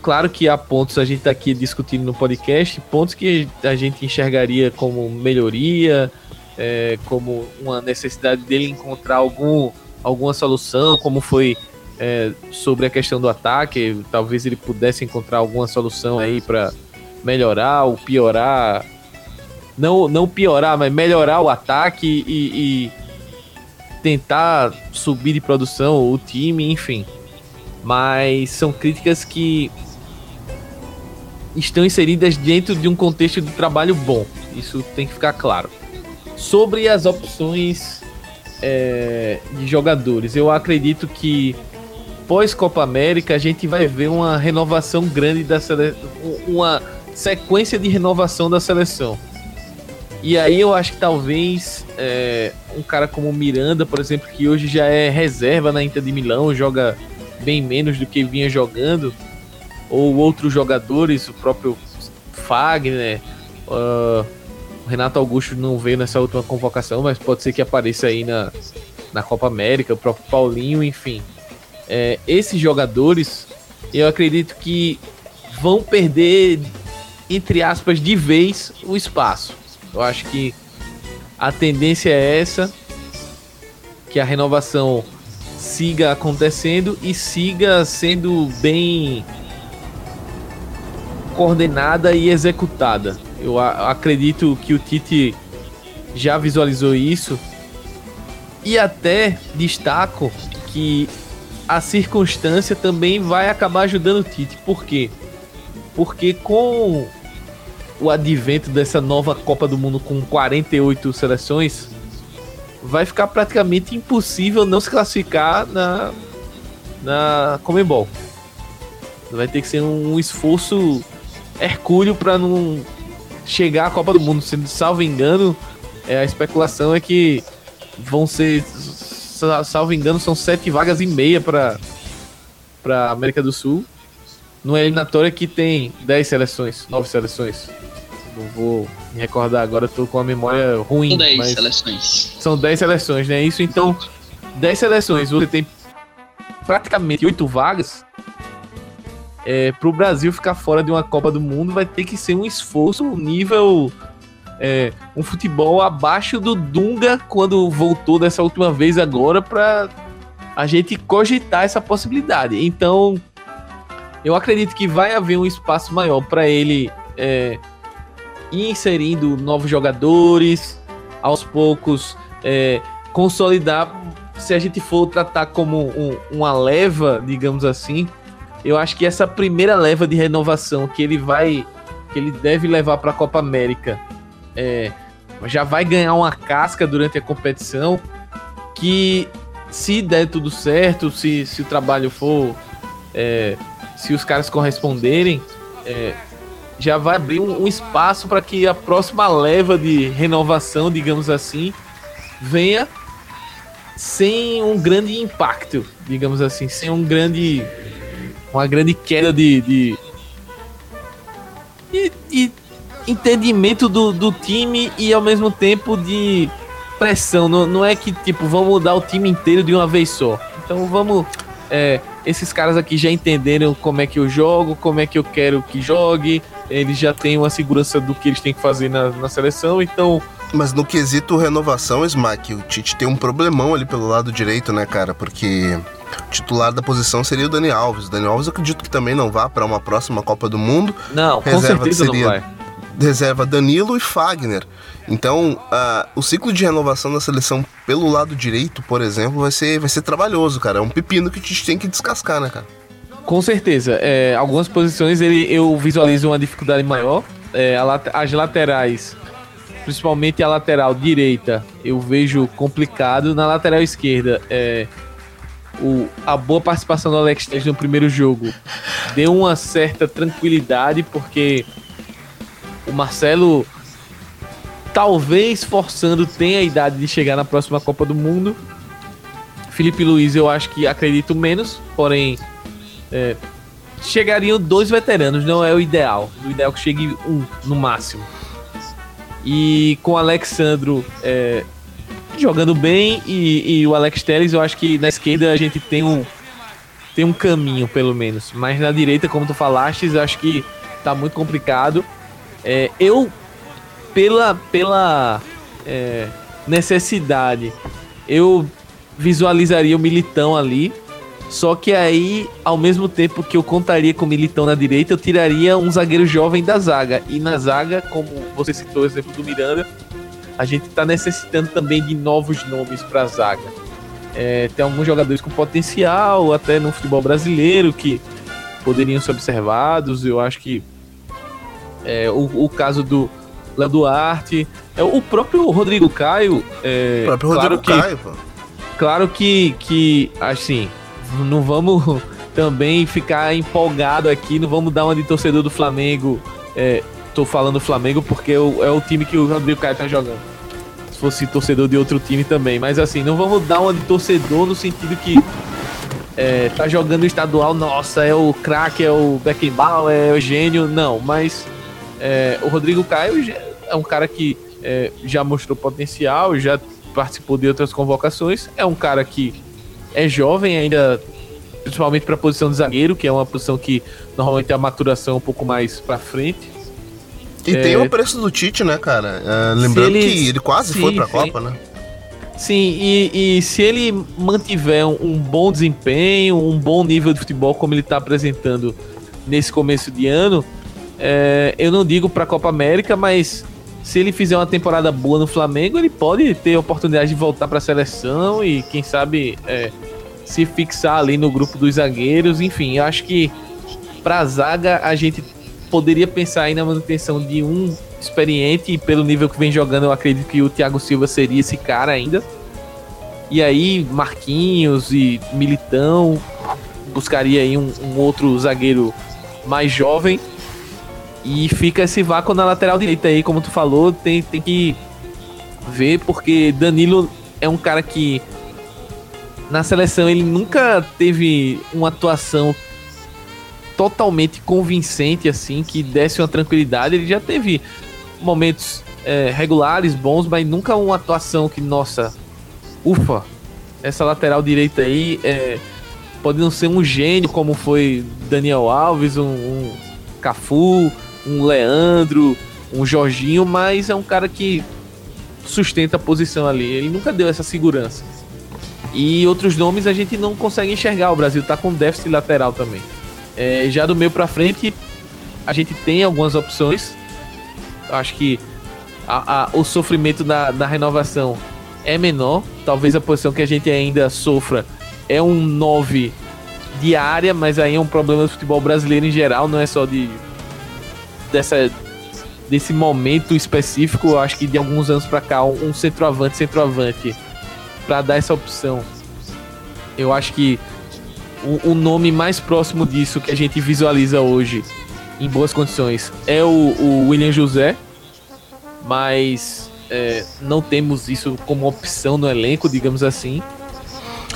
claro que há pontos, a gente está aqui discutindo no podcast, pontos que a gente enxergaria como melhoria, é, como uma necessidade dele encontrar algum, alguma solução, como foi é, sobre a questão do ataque. Talvez ele pudesse encontrar alguma solução aí para melhorar ou piorar. Não, não piorar, mas melhorar o ataque e, e tentar subir de produção o time, enfim. Mas são críticas que estão inseridas dentro de um contexto de trabalho bom. Isso tem que ficar claro. Sobre as opções é, de jogadores, eu acredito que pós Copa América a gente vai ver uma renovação grande da seleção, uma sequência de renovação da seleção. E aí eu acho que talvez é, um cara como Miranda, por exemplo, que hoje já é reserva na Inter de Milão, joga bem menos do que vinha jogando, ou outros jogadores, o próprio Fagner, uh, o Renato Augusto não veio nessa última convocação, mas pode ser que apareça aí na, na Copa América, o próprio Paulinho, enfim é, esses jogadores, eu acredito que vão perder, entre aspas, de vez o espaço. Eu acho que a tendência é essa, que a renovação siga acontecendo e siga sendo bem coordenada e executada. Eu acredito que o Tite já visualizou isso e até destaco que a circunstância também vai acabar ajudando o Tite. Por quê? Porque com o advento dessa nova Copa do Mundo com 48 seleções, vai ficar praticamente impossível não se classificar na, na Comembol. Vai ter que ser um esforço hercúleo para não chegar à Copa do Mundo. Se salvo engano, é, a especulação é que vão ser salvo engano, são sete vagas e meia para para América do Sul. Numa eliminatória que tem 10 seleções, 9 seleções. Não vou me recordar agora, tô com a memória ruim. São 10 seleções. São 10 seleções, né? Isso então, 10 seleções, você tem praticamente 8 vagas. É, pro Brasil ficar fora de uma Copa do Mundo vai ter que ser um esforço nível é, um futebol abaixo do Dunga quando voltou dessa última vez agora para a gente cogitar essa possibilidade. Então, eu acredito que vai haver um espaço maior para ele é, ir inserindo novos jogadores, aos poucos é, consolidar. Se a gente for tratar como um, uma leva, digamos assim, eu acho que essa primeira leva de renovação que ele vai, que ele deve levar para a Copa América é, já vai ganhar uma casca durante a competição que se der tudo certo, se, se o trabalho for, é, se os caras corresponderem, é, já vai abrir um, um espaço para que a próxima leva de renovação, digamos assim, venha sem um grande impacto, digamos assim, sem um grande uma grande queda de, de e, e entendimento do, do time e ao mesmo tempo de pressão. Não, não é que, tipo, vamos mudar o time inteiro de uma vez só. Então vamos. É, esses caras aqui já entenderam como é que eu jogo, como é que eu quero que jogue. Eles já têm uma segurança do que eles têm que fazer na, na seleção, então. Mas no quesito renovação, Smack, o Tite tem um problemão ali pelo lado direito, né, cara? Porque o titular da posição seria o Dani Alves. O Dani Alves eu acredito que também não vá para uma próxima Copa do Mundo. Não, com certeza seria... não vai reserva Danilo e Fagner. Então, uh, o ciclo de renovação da seleção pelo lado direito, por exemplo, vai ser, vai ser trabalhoso, cara. É um pepino que a gente tem que descascar, né, cara? Com certeza. É, algumas posições ele, eu visualizo uma dificuldade maior. É, as laterais, principalmente a lateral direita, eu vejo complicado. Na lateral esquerda, é, o, a boa participação do Alex Telles no primeiro jogo deu uma certa tranquilidade, porque o Marcelo, talvez forçando, tem a idade de chegar na próxima Copa do Mundo. Felipe Luiz, eu acho que acredito menos, porém, é, chegariam dois veteranos, não é o ideal. O ideal é que chegue um no máximo. E com o Alexandro é, jogando bem e, e, o Alex Telles, eu acho que na esquerda a gente tem um, tem um caminho, pelo menos. Mas na direita, como tu falaste, eu acho que tá muito complicado. É, eu, pela, pela é, necessidade, eu visualizaria o Militão ali. Só que aí, ao mesmo tempo que eu contaria com o Militão na direita, eu tiraria um zagueiro jovem da zaga. E na zaga, como você citou o exemplo do Miranda, a gente está necessitando também de novos nomes para a zaga. É, tem alguns jogadores com potencial, até no futebol brasileiro, que poderiam ser observados. Eu acho que é, o, o caso do Léo Duarte, é, o próprio Rodrigo Caio. É, o próprio Rodrigo claro Caio, pô. Claro que, que, assim, não vamos também ficar empolgado aqui, não vamos dar uma de torcedor do Flamengo. É, tô falando Flamengo porque é o, é o time que o Rodrigo Caio tá jogando. Se fosse torcedor de outro time também. Mas assim, não vamos dar uma de torcedor no sentido que é, tá jogando estadual, nossa, é o craque, é o Beckenbauer, é o gênio. Não, mas é, o Rodrigo Caio é um cara que é, já mostrou potencial, já participou de outras convocações. É um cara que é jovem ainda, principalmente para a posição de zagueiro, que é uma posição que normalmente a maturação é um pouco mais para frente. E é, tem o preço do Tite, né, cara? É, lembrando ele, que ele quase sim, foi para a Copa, né? Sim, e, e, se ele mantiver um, um, bom desempenho, um bom nível de futebol como ele está apresentando nesse começo de ano, é, eu não digo para a Copa América, mas se ele fizer uma temporada boa no Flamengo, ele pode ter a oportunidade de voltar para a seleção e, quem sabe, é, se fixar ali no grupo dos zagueiros. Enfim, eu acho que para a zaga a gente poderia pensar aí na manutenção de um experiente e pelo nível que vem jogando, eu acredito que o Thiago Silva seria esse cara ainda. E aí, Marquinhos e Militão buscaria aí um, um outro zagueiro mais jovem e fica esse vácuo na lateral direita aí, como tu falou, tem, tem que ver, porque Danilo é um cara que na seleção ele nunca teve uma atuação totalmente convincente, assim, que desse uma tranquilidade. Ele já teve momentos é, regulares, bons, mas nunca uma atuação que, nossa, ufa, essa lateral direita aí é, pode não ser um gênio como foi Daniel Alves, um, um Cafu, um Leandro, um Jorginho, mas é um cara que sustenta a posição ali. Ele nunca deu essa segurança. E outros nomes a gente não consegue enxergar. O Brasil tá com déficit lateral também. É, já do meio para frente, a gente tem algumas opções. Acho que a, a, o sofrimento da, da renovação é menor. Talvez a posição que a gente ainda sofra é um 9 de área, mas aí é um problema do futebol brasileiro em geral, não é só de dessa desse momento específico, acho que de alguns anos para cá, um centroavante, centroavante, para dar essa opção. Eu acho que o, o, nome mais próximo disso que a gente visualiza hoje, em boas condições, é o, o William José, mas é, não temos isso como opção no elenco, digamos assim.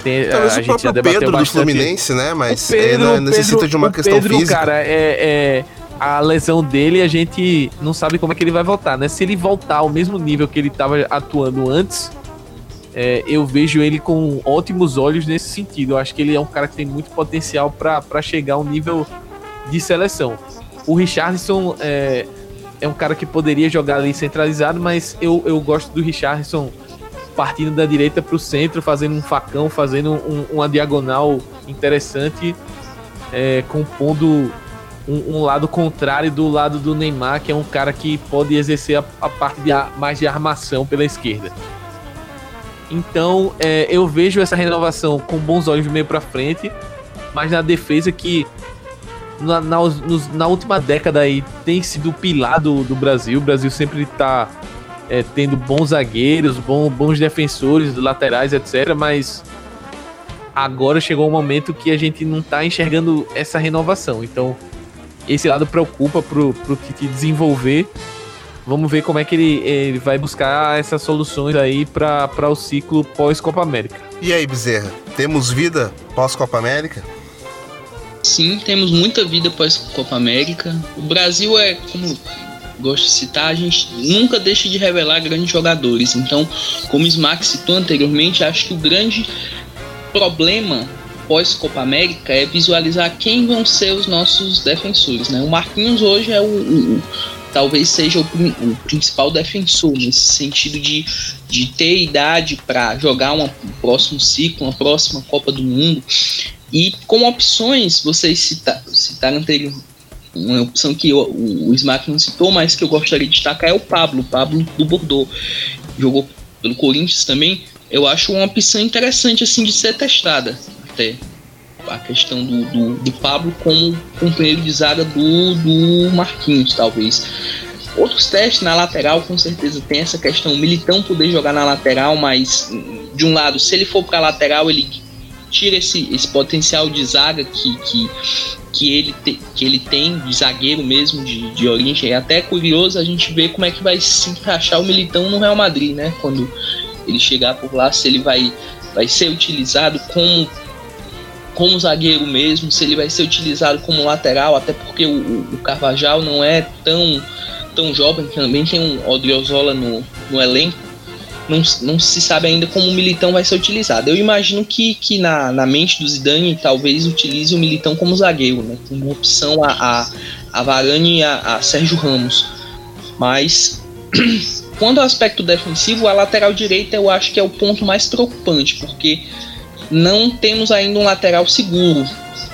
Tem, Talvez a, a o próprio Pedro do Fluminense, né? Mas Pedro, necessita Pedro, de uma questão Pedro, física. Cara, é, é a lesão dele, a gente não sabe como é que ele vai voltar, né? Se ele voltar ao mesmo nível que ele estava atuando antes, é, eu vejo ele com ótimos olhos nesse sentido. Eu acho que ele é um cara que tem muito potencial para chegar a um nível de seleção. O Richardson é, é um cara que poderia jogar ali centralizado, mas eu, eu gosto do Richardson partindo da direita para o centro, fazendo um facão, fazendo um, uma diagonal interessante, é, compondo um, um, lado contrário do lado do Neymar, que é um cara que pode exercer a, a parte de, mais de armação pela esquerda. Então é, eu vejo essa renovação com bons olhos meio para frente, mas na defesa que na, na, nos, na, última década aí tem sido o pilar do, do Brasil. O Brasil sempre está é, tendo bons zagueiros, bom, bons defensores, laterais, etc. Mas agora chegou um momento que a gente não está enxergando essa renovação. Então esse lado preocupa pro, pro Tite desenvolver. Vamos ver como é que ele, ele vai buscar essas soluções aí para o ciclo pós-Copa América. E aí, Bezerra, temos vida pós-Copa América? Sim, temos muita vida pós-Copa América. O Brasil é, como gosto de citar, a gente nunca deixa de revelar grandes jogadores. Então, como o Smack citou anteriormente, acho que o grande problema pós-Copa América é visualizar quem vão ser os nossos defensores. Né? O Marquinhos hoje é o, o talvez seja o, o, principal defensor nesse sentido de, de ter idade para jogar uma, um próximo ciclo, uma próxima Copa do Mundo. E como opções, vocês cita, citaram anterior, uma opção que o, o Smack não citou, mas que eu gostaria de destacar é o Pablo, Pablo do Bordeaux. Jogou pelo Corinthians também. Eu acho uma opção interessante assim de ser testada até a questão do, do, do Pablo como companheiro de zaga do, do Marquinhos, talvez. Outros testes na lateral, com certeza tem essa questão. O Militão poder jogar na lateral, mas de um lado, se ele for para lateral, ele tira esse, esse potencial de zaga que, que, que, ele, te, que ele tem, de zagueiro mesmo, de, de origem. É até curioso a gente ver como é que vai se encaixar o Militão no Real Madrid, né? Quando ele chegar por lá, se ele vai, vai ser utilizado como como zagueiro mesmo, se ele vai ser utilizado como lateral, até porque o, o Carvajal não é tão, tão jovem, também tem um Odriozola no, no elenco, não, não se sabe ainda como o Militão vai ser utilizado. Eu imagino que, que na, na mente do Zidane talvez utilize o Militão como zagueiro, né? como opção a, a, a Varane e a, a Sérgio Ramos. Mas quando ao aspecto defensivo, a lateral direita eu acho que é o ponto mais preocupante, porque não temos ainda um lateral seguro,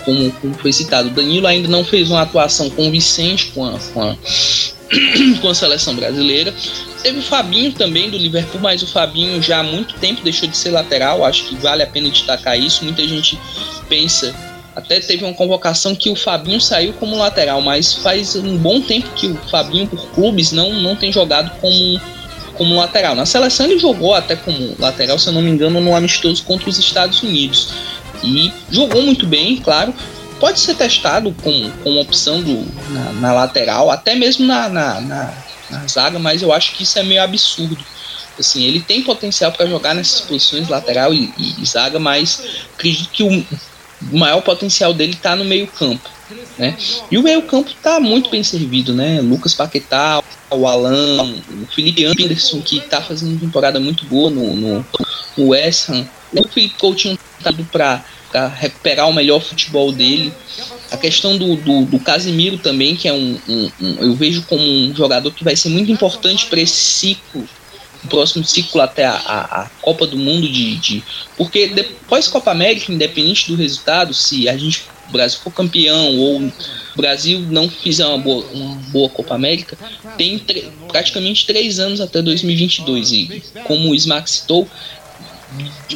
como, como foi citado. Danilo ainda não fez uma atuação convincente com a, com a, com a seleção brasileira. Teve o Fabinho também do Liverpool, mas o Fabinho já há muito tempo deixou de ser lateral. Acho que vale a pena destacar isso. Muita gente pensa. Até teve uma convocação que o Fabinho saiu como lateral, mas faz um bom tempo que o Fabinho, por clubes, não, não tem jogado como como lateral. Na seleção ele jogou até como lateral, se eu não me engano, no amistoso contra os Estados Unidos. E jogou muito bem, claro. Pode ser testado como, como opção do, na, na lateral, até mesmo na, na, na, na zaga, mas eu acho que isso é meio absurdo. Assim, ele tem potencial para jogar nessas posições lateral e, e, zaga, mas acredito que o maior potencial dele está no meio campo. Né? E o meio campo está muito bem servido, né? Lucas Paquetá, o Alan, o Felipe Anderson, que está fazendo uma temporada muito boa no, no, no West Ham. O Felipe Coutinho está para recuperar o melhor futebol dele. A questão do, do, do também, que é um, um, um, Eu vejo como um jogador que vai ser muito importante para esse ciclo, o próximo ciclo até a, a, a Copa do Mundo de, de. Porque depois Copa América, independente do resultado, se a gente o Brasil for campeão ou o Brasil não fizer uma boa, uma boa Copa América, tem praticamente três anos até 2022. E como o Smack citou,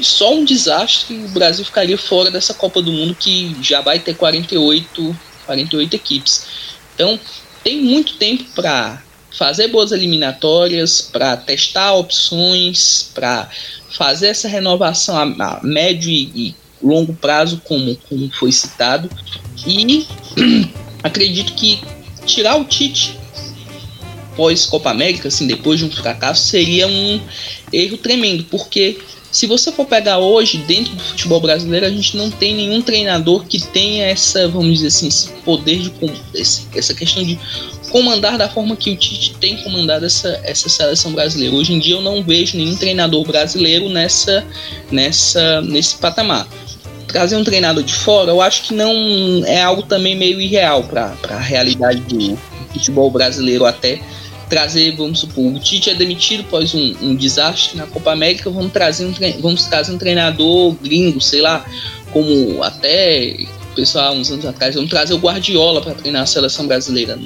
só um desastre o Brasil ficaria fora dessa Copa do Mundo que já vai ter 48, 48 equipes. Então tem muito tempo para fazer boas eliminatórias, para testar opções, para fazer essa renovação a, médio e, e longo prazo, como, como foi citado. E acredito que tirar o Tite pós Copa América, assim, depois de um fracasso, seria um erro tremendo, porque Se você for pegar hoje, dentro do futebol brasileiro, a gente não tem nenhum treinador que tenha essa, vamos dizer assim, esse poder de essa questão de comandar da forma que o Tite tem comandado essa, essa seleção brasileira. Hoje em dia eu não vejo nenhum treinador brasileiro nessa, nessa, nesse patamar. Trazer um treinador de fora, eu acho que não é algo também meio irreal para a realidade do futebol brasileiro até trazer, vamos supor, o Tite é demitido após um, um desastre na Copa América, vamos trazer um vamos trazer um treinador gringo, sei lá, como até pessoal uns anos atrás, vamos trazer o Guardiola para treinar a seleção brasileira.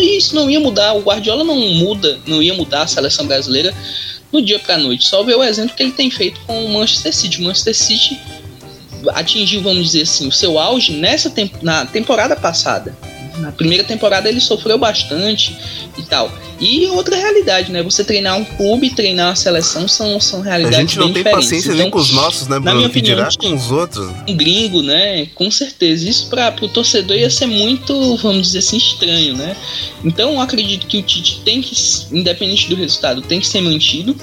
Isso não ia mudar, o Guardiola não muda, não ia mudar a seleção brasileira no dia para noite. Só ver o exemplo que ele tem feito com o Manchester City. O Manchester City atingiu, vamos dizer assim, o seu auge nessa temp na temporada passada. Na primeira temporada ele sofreu bastante e tal. E outra realidade, né? Você treinar um clube, treinar uma seleção são, são realidades A gente não tem diferentes. paciência então, nem com os nossos, né, Bruno? Que dirá com os outros. Um gringo, né? Com certeza. Isso para o torcedor ia ser muito, vamos dizer assim, estranho, né? Então eu acredito que o Tite tem que, independente do resultado, tem que ser mantido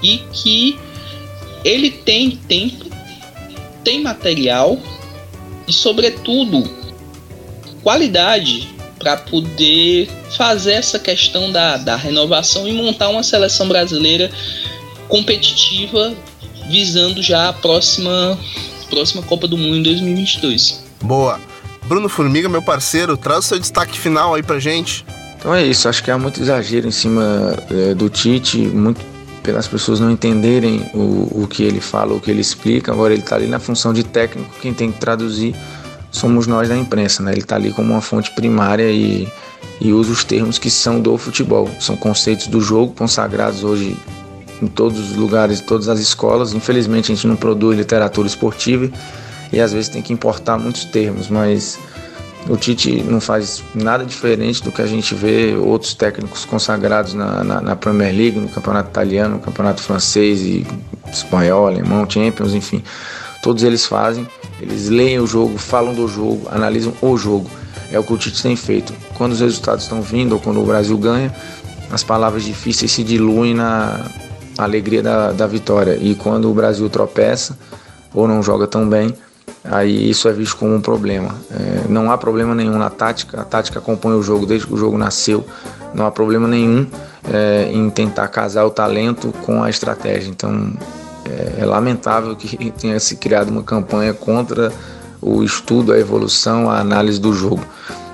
e que ele tem tempo, tem material e, sobretudo, qualidade para poder fazer essa questão da, da renovação e montar uma seleção brasileira competitiva visando já a próxima, próxima Copa do Mundo em 2022. Boa. Bruno Formiga, meu parceiro, traz o seu destaque final aí pra gente. Então é isso, acho que há muito exagero em cima é, do Tite, muito pelas pessoas não entenderem o, o que ele fala, o que ele explica. Agora ele está ali na função de técnico, quem tem que traduzir somos nós da imprensa, né? Ele está ali como uma fonte primária e, e usa os termos que são do futebol. São conceitos do jogo consagrados hoje em todos os lugares, em todas as escolas. Infelizmente a gente não produz literatura esportiva e às vezes tem que importar muitos termos, mas o Tite não faz nada diferente do que a gente vê outros técnicos consagrados na, na, na Premier League, no campeonato italiano, no campeonato francês e espanhol, alemão, Champions, enfim. Todos eles fazem eles leem o jogo, falam do jogo, analisam o jogo. É o que o Tite tem feito. Quando os resultados estão vindo ou quando o Brasil ganha, as palavras difíceis se diluem na alegria da, da vitória. E quando o Brasil tropeça ou não joga tão bem, aí isso é visto como um problema. É, não há problema nenhum na tática, a tática acompanha o jogo desde que o jogo nasceu. Não há problema nenhum é, em tentar casar o talento com a estratégia. Então é, é lamentável que tenha se criado uma campanha contra o estudo, a evolução, a análise do jogo.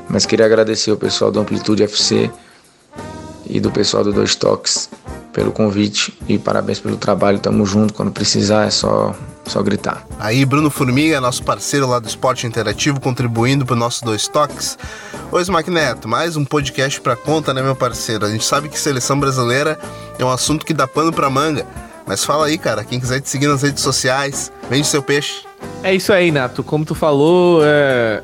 Mas queria agradecer ao pessoal do Amplitude FC e do pessoal do Dois Toques pelo convite e parabéns pelo trabalho. Tamo junto, quando precisar é só só gritar. Aí, Bruno Formiga, nosso parceiro lá do Esporte Interativo, contribuindo para o nosso Dois Toques. Oi, Smack Neto, mais um podcast para conta, né, meu parceiro? A gente sabe que seleção brasileira é um assunto que dá pano para manga. Mas fala aí, cara, quem quiser te seguir nas redes sociais, vende seu peixe. É isso aí, Nato. Como tu falou, é...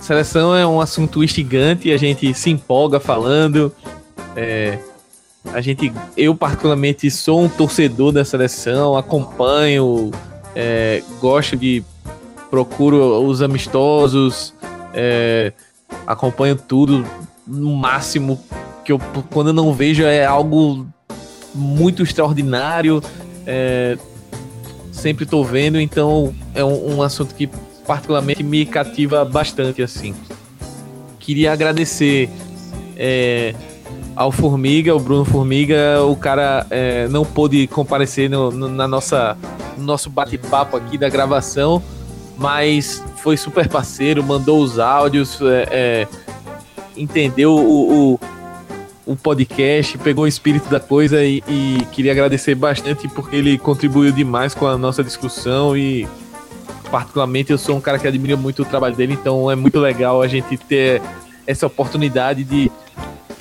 seleção é um assunto instigante, a gente se empolga falando. É... A gente, eu particularmente sou um torcedor da seleção, acompanho, é... gosto de procuro os amistosos, é... acompanho tudo no máximo que eu quando eu não vejo é algo muito extraordinário. É, sempre estou vendo, então é um, um, assunto que particularmente me cativa bastante assim. Queria agradecer é, ao Formiga, o Bruno Formiga, o cara é, não pôde comparecer no, no, na nossa no nosso bate-papo aqui da gravação, mas foi super parceiro, mandou os áudios, é, é entendeu o, o o podcast, pegou o espírito da coisa e, e, queria agradecer bastante porque ele contribuiu demais com a nossa discussão e particularmente eu sou um cara que admira muito o trabalho dele, então é muito legal a gente ter essa oportunidade de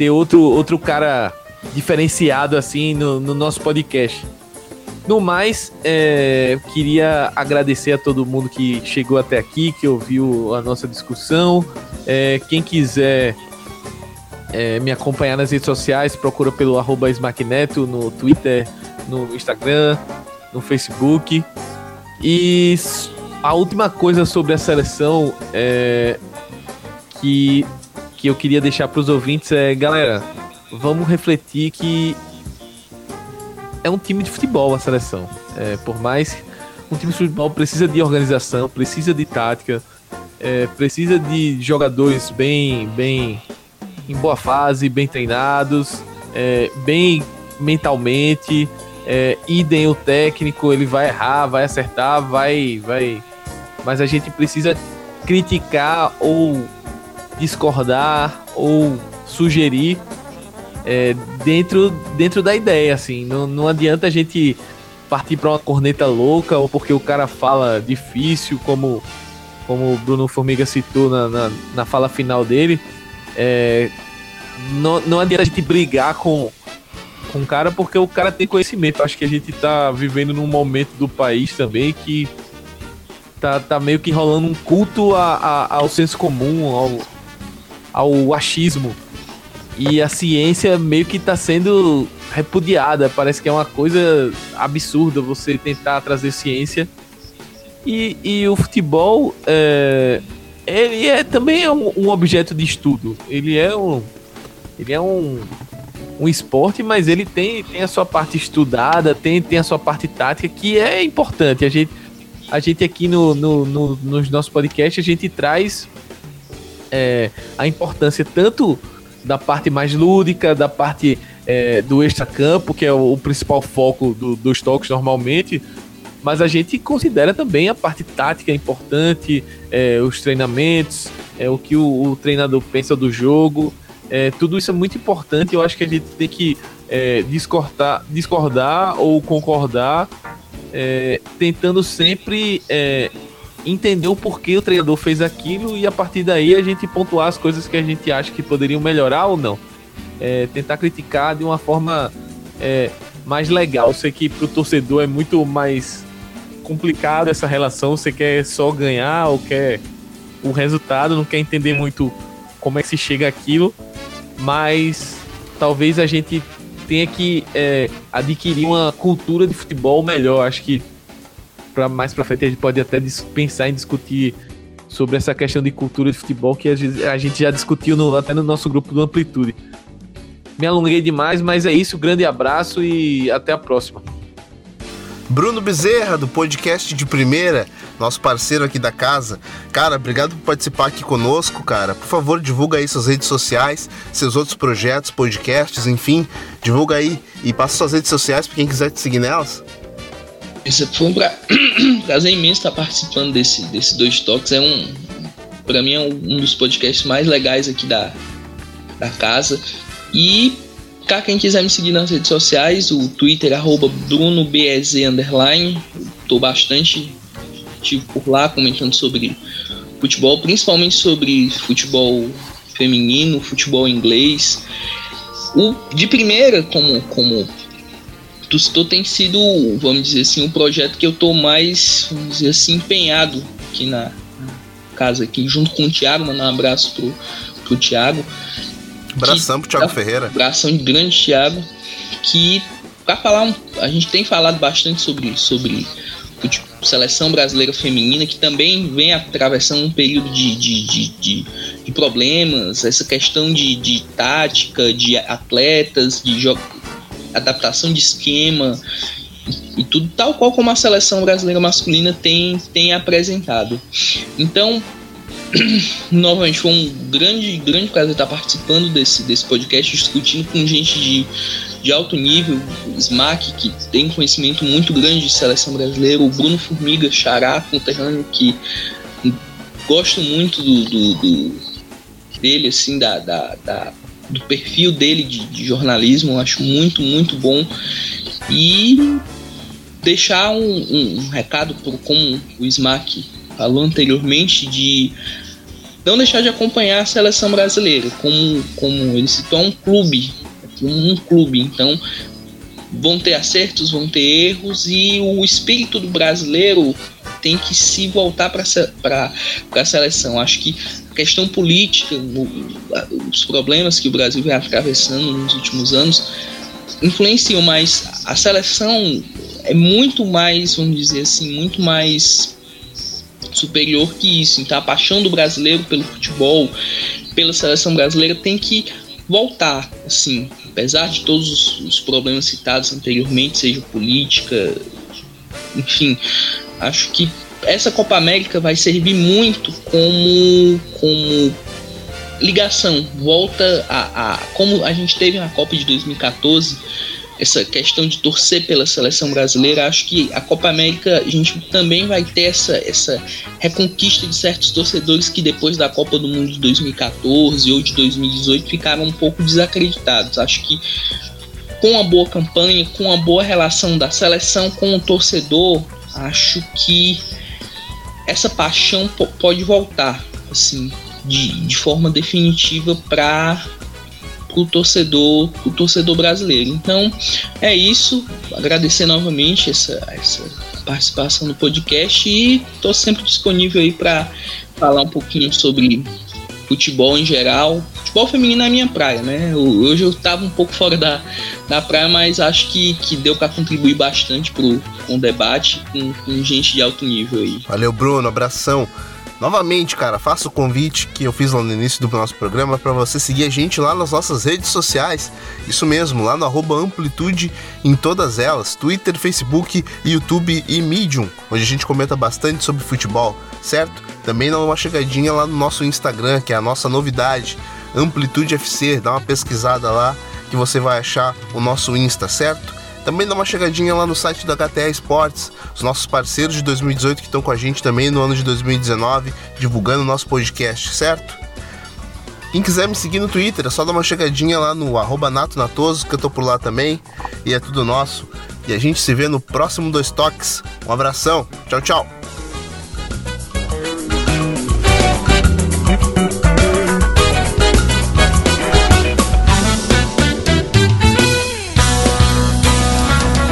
ter outro, outro cara diferenciado assim no, no nosso podcast. No mais, é, queria agradecer a todo mundo que chegou até aqui, que ouviu a nossa discussão. É, quem quiser é, me acompanhar nas redes sociais, procura pelo arroba Smackneto no Twitter, no Instagram, no Facebook. E a última coisa sobre a seleção é, que, que eu queria deixar para os ouvintes é, galera, vamos refletir que é um time de futebol a seleção. É, por mais um time de futebol precisa de organização, precisa de tática, é, precisa de jogadores bem, bem em boa fase, bem treinados, é, bem mentalmente. É, idem o técnico, ele vai errar, vai acertar, vai, vai. Mas a gente precisa criticar ou discordar ou sugerir é, dentro, dentro da ideia, assim. Não, não adianta a gente partir para uma corneta louca ou porque o cara fala difícil, como, como o Bruno Formiga citou na, na, na fala final dele. É, não, não adianta a gente brigar com, com o cara porque o cara tem conhecimento. Acho que a gente tá vivendo num momento do país também que tá, tá meio que rolando um culto a, a, ao senso comum, ao, ao achismo. E a ciência meio que está sendo repudiada. Parece que é uma coisa absurda você tentar trazer ciência. E, e o futebol, é, ele é também é um, um, objeto de estudo. Ele é um, ele é um, um esporte, mas ele tem, tem a sua parte estudada, tem, tem a sua parte tática, que é importante. A gente, a gente aqui no, no, no nos nossos podcasts, a gente traz é, a importância tanto da parte mais lúdica, da parte é, do extra-campo, que é o, o, principal foco do, dos toques normalmente, mas a gente considera também a parte tática importante, é, os treinamentos, é, o que o, o, treinador pensa do jogo, é, tudo isso é muito importante. Eu acho que a gente tem que é, discordar, discordar ou concordar, é, tentando sempre é, entender o porquê o treinador fez aquilo e a partir daí a gente pontuar as coisas que a gente acha que poderiam melhorar ou não. É, tentar criticar de uma forma é, mais legal. Eu sei que pro torcedor é muito mais complicado essa relação. Você quer só ganhar ou quer o resultado, não quer entender muito como é que se chega aquilo, mas talvez a gente tenha que é, adquirir uma cultura de futebol melhor. Acho que para mais para frente a gente pode até pensar em discutir sobre essa questão de cultura de futebol que a gente já discutiu no, até no nosso grupo do Amplitude. Me alonguei demais, mas é isso. Grande abraço e até a próxima. Bruno Bezerra, do podcast de primeira, nosso parceiro aqui da casa. Cara, obrigado por participar aqui conosco, cara. Por favor, divulga aí suas redes sociais, seus outros projetos, podcasts, enfim. Divulga aí e passa suas redes sociais para quem quiser te seguir nelas. Esse foi um pra... prazer imenso estar participando desse, desse dois toques. É um, para mim é um dos podcasts mais legais aqui da, da casa. E cá quem quiser me seguir nas redes sociais, o Twitter arroba BrunoBEZ underline. Tô bastante ativo por lá comentando sobre futebol, principalmente sobre futebol feminino, futebol inglês. O de primeira, como, como Tusto tem sido, vamos dizer assim, um projeto que eu tô mais, vamos dizer assim, empenhado aqui na casa, aqui junto com o Thiago, mandar um abraço pro, pro Thiago. Abração pro Thiago tá, Ferreira. Abração de grande Thiago, que para falar, um, a gente tem falado bastante sobre, sobre seleção brasileira feminina, que também vem atravessando um período de, de, de, de, de problemas, essa questão de, de tática, de atletas, de adaptação de esquema e tudo tal qual como a seleção brasileira masculina tem, tem apresentado. Então, novamente foi um grande, grande prazer estar participando desse, desse podcast, discutindo com gente de, de alto nível, Smack, que tem conhecimento muito grande de seleção brasileira, o Bruno Formiga, Xará, conterrâneo, que gosto muito do, do, do dele, assim, da, da, da do perfil dele de, de jornalismo, eu acho muito, muito bom. E deixar um, um, um recado, por, como o Smack falou anteriormente, de não deixar de acompanhar a seleção brasileira, como, como ele citou, um clube, um, um clube. Então, vão ter acertos, vão ter erros, e o espírito do brasileiro tem que se voltar para a seleção. Acho que a questão política, os problemas que o Brasil vem atravessando nos últimos anos influenciam, mas a seleção é muito mais, vamos dizer assim, muito mais superior que isso. Então a paixão do brasileiro pelo futebol, pela seleção brasileira tem que voltar, assim, apesar de todos os, os problemas citados anteriormente, seja política, enfim, acho que essa Copa América vai servir muito como, como ligação, volta a, a como a gente teve na Copa de 2014 essa questão de torcer pela seleção brasileira, acho que a Copa América a gente também vai ter essa, essa reconquista de certos torcedores que depois da Copa do Mundo de 2014 ou de 2018 ficaram um pouco desacreditados. Acho que com a boa campanha, com a boa relação da seleção com o torcedor, acho que essa paixão pode voltar assim de, de forma definitiva para o torcedor, o torcedor brasileiro. Então é isso. Agradecer novamente essa, essa participação no podcast e estou sempre disponível aí para falar um pouquinho sobre futebol em geral. Futebol feminino é a minha praia, né? Hoje eu estava um pouco fora da, da praia, mas acho que, que deu para contribuir bastante pro, com o debate com, com gente de alto nível aí. Valeu, Bruno. Abração. Novamente, cara, faço o convite que eu fiz lá no início do nosso programa para você seguir a gente lá nas nossas redes sociais. Isso mesmo, lá no Amplitude em todas elas: Twitter, Facebook, YouTube e Medium, onde a gente comenta bastante sobre futebol, certo? Também dá uma chegadinha lá no nosso Instagram, que é a nossa novidade, Amplitude FC. Dá uma pesquisada lá que você vai achar o nosso Insta, certo? Também dá uma chegadinha lá no site da HTA Esportes, os nossos parceiros de 2018 que estão com a gente também no ano de 2019, divulgando o nosso podcast, certo? Quem quiser me seguir no Twitter, é só dar uma chegadinha lá no arroba que eu tô por lá também, e é tudo nosso. E a gente se vê no próximo Dois Toques. Um abração, tchau, tchau!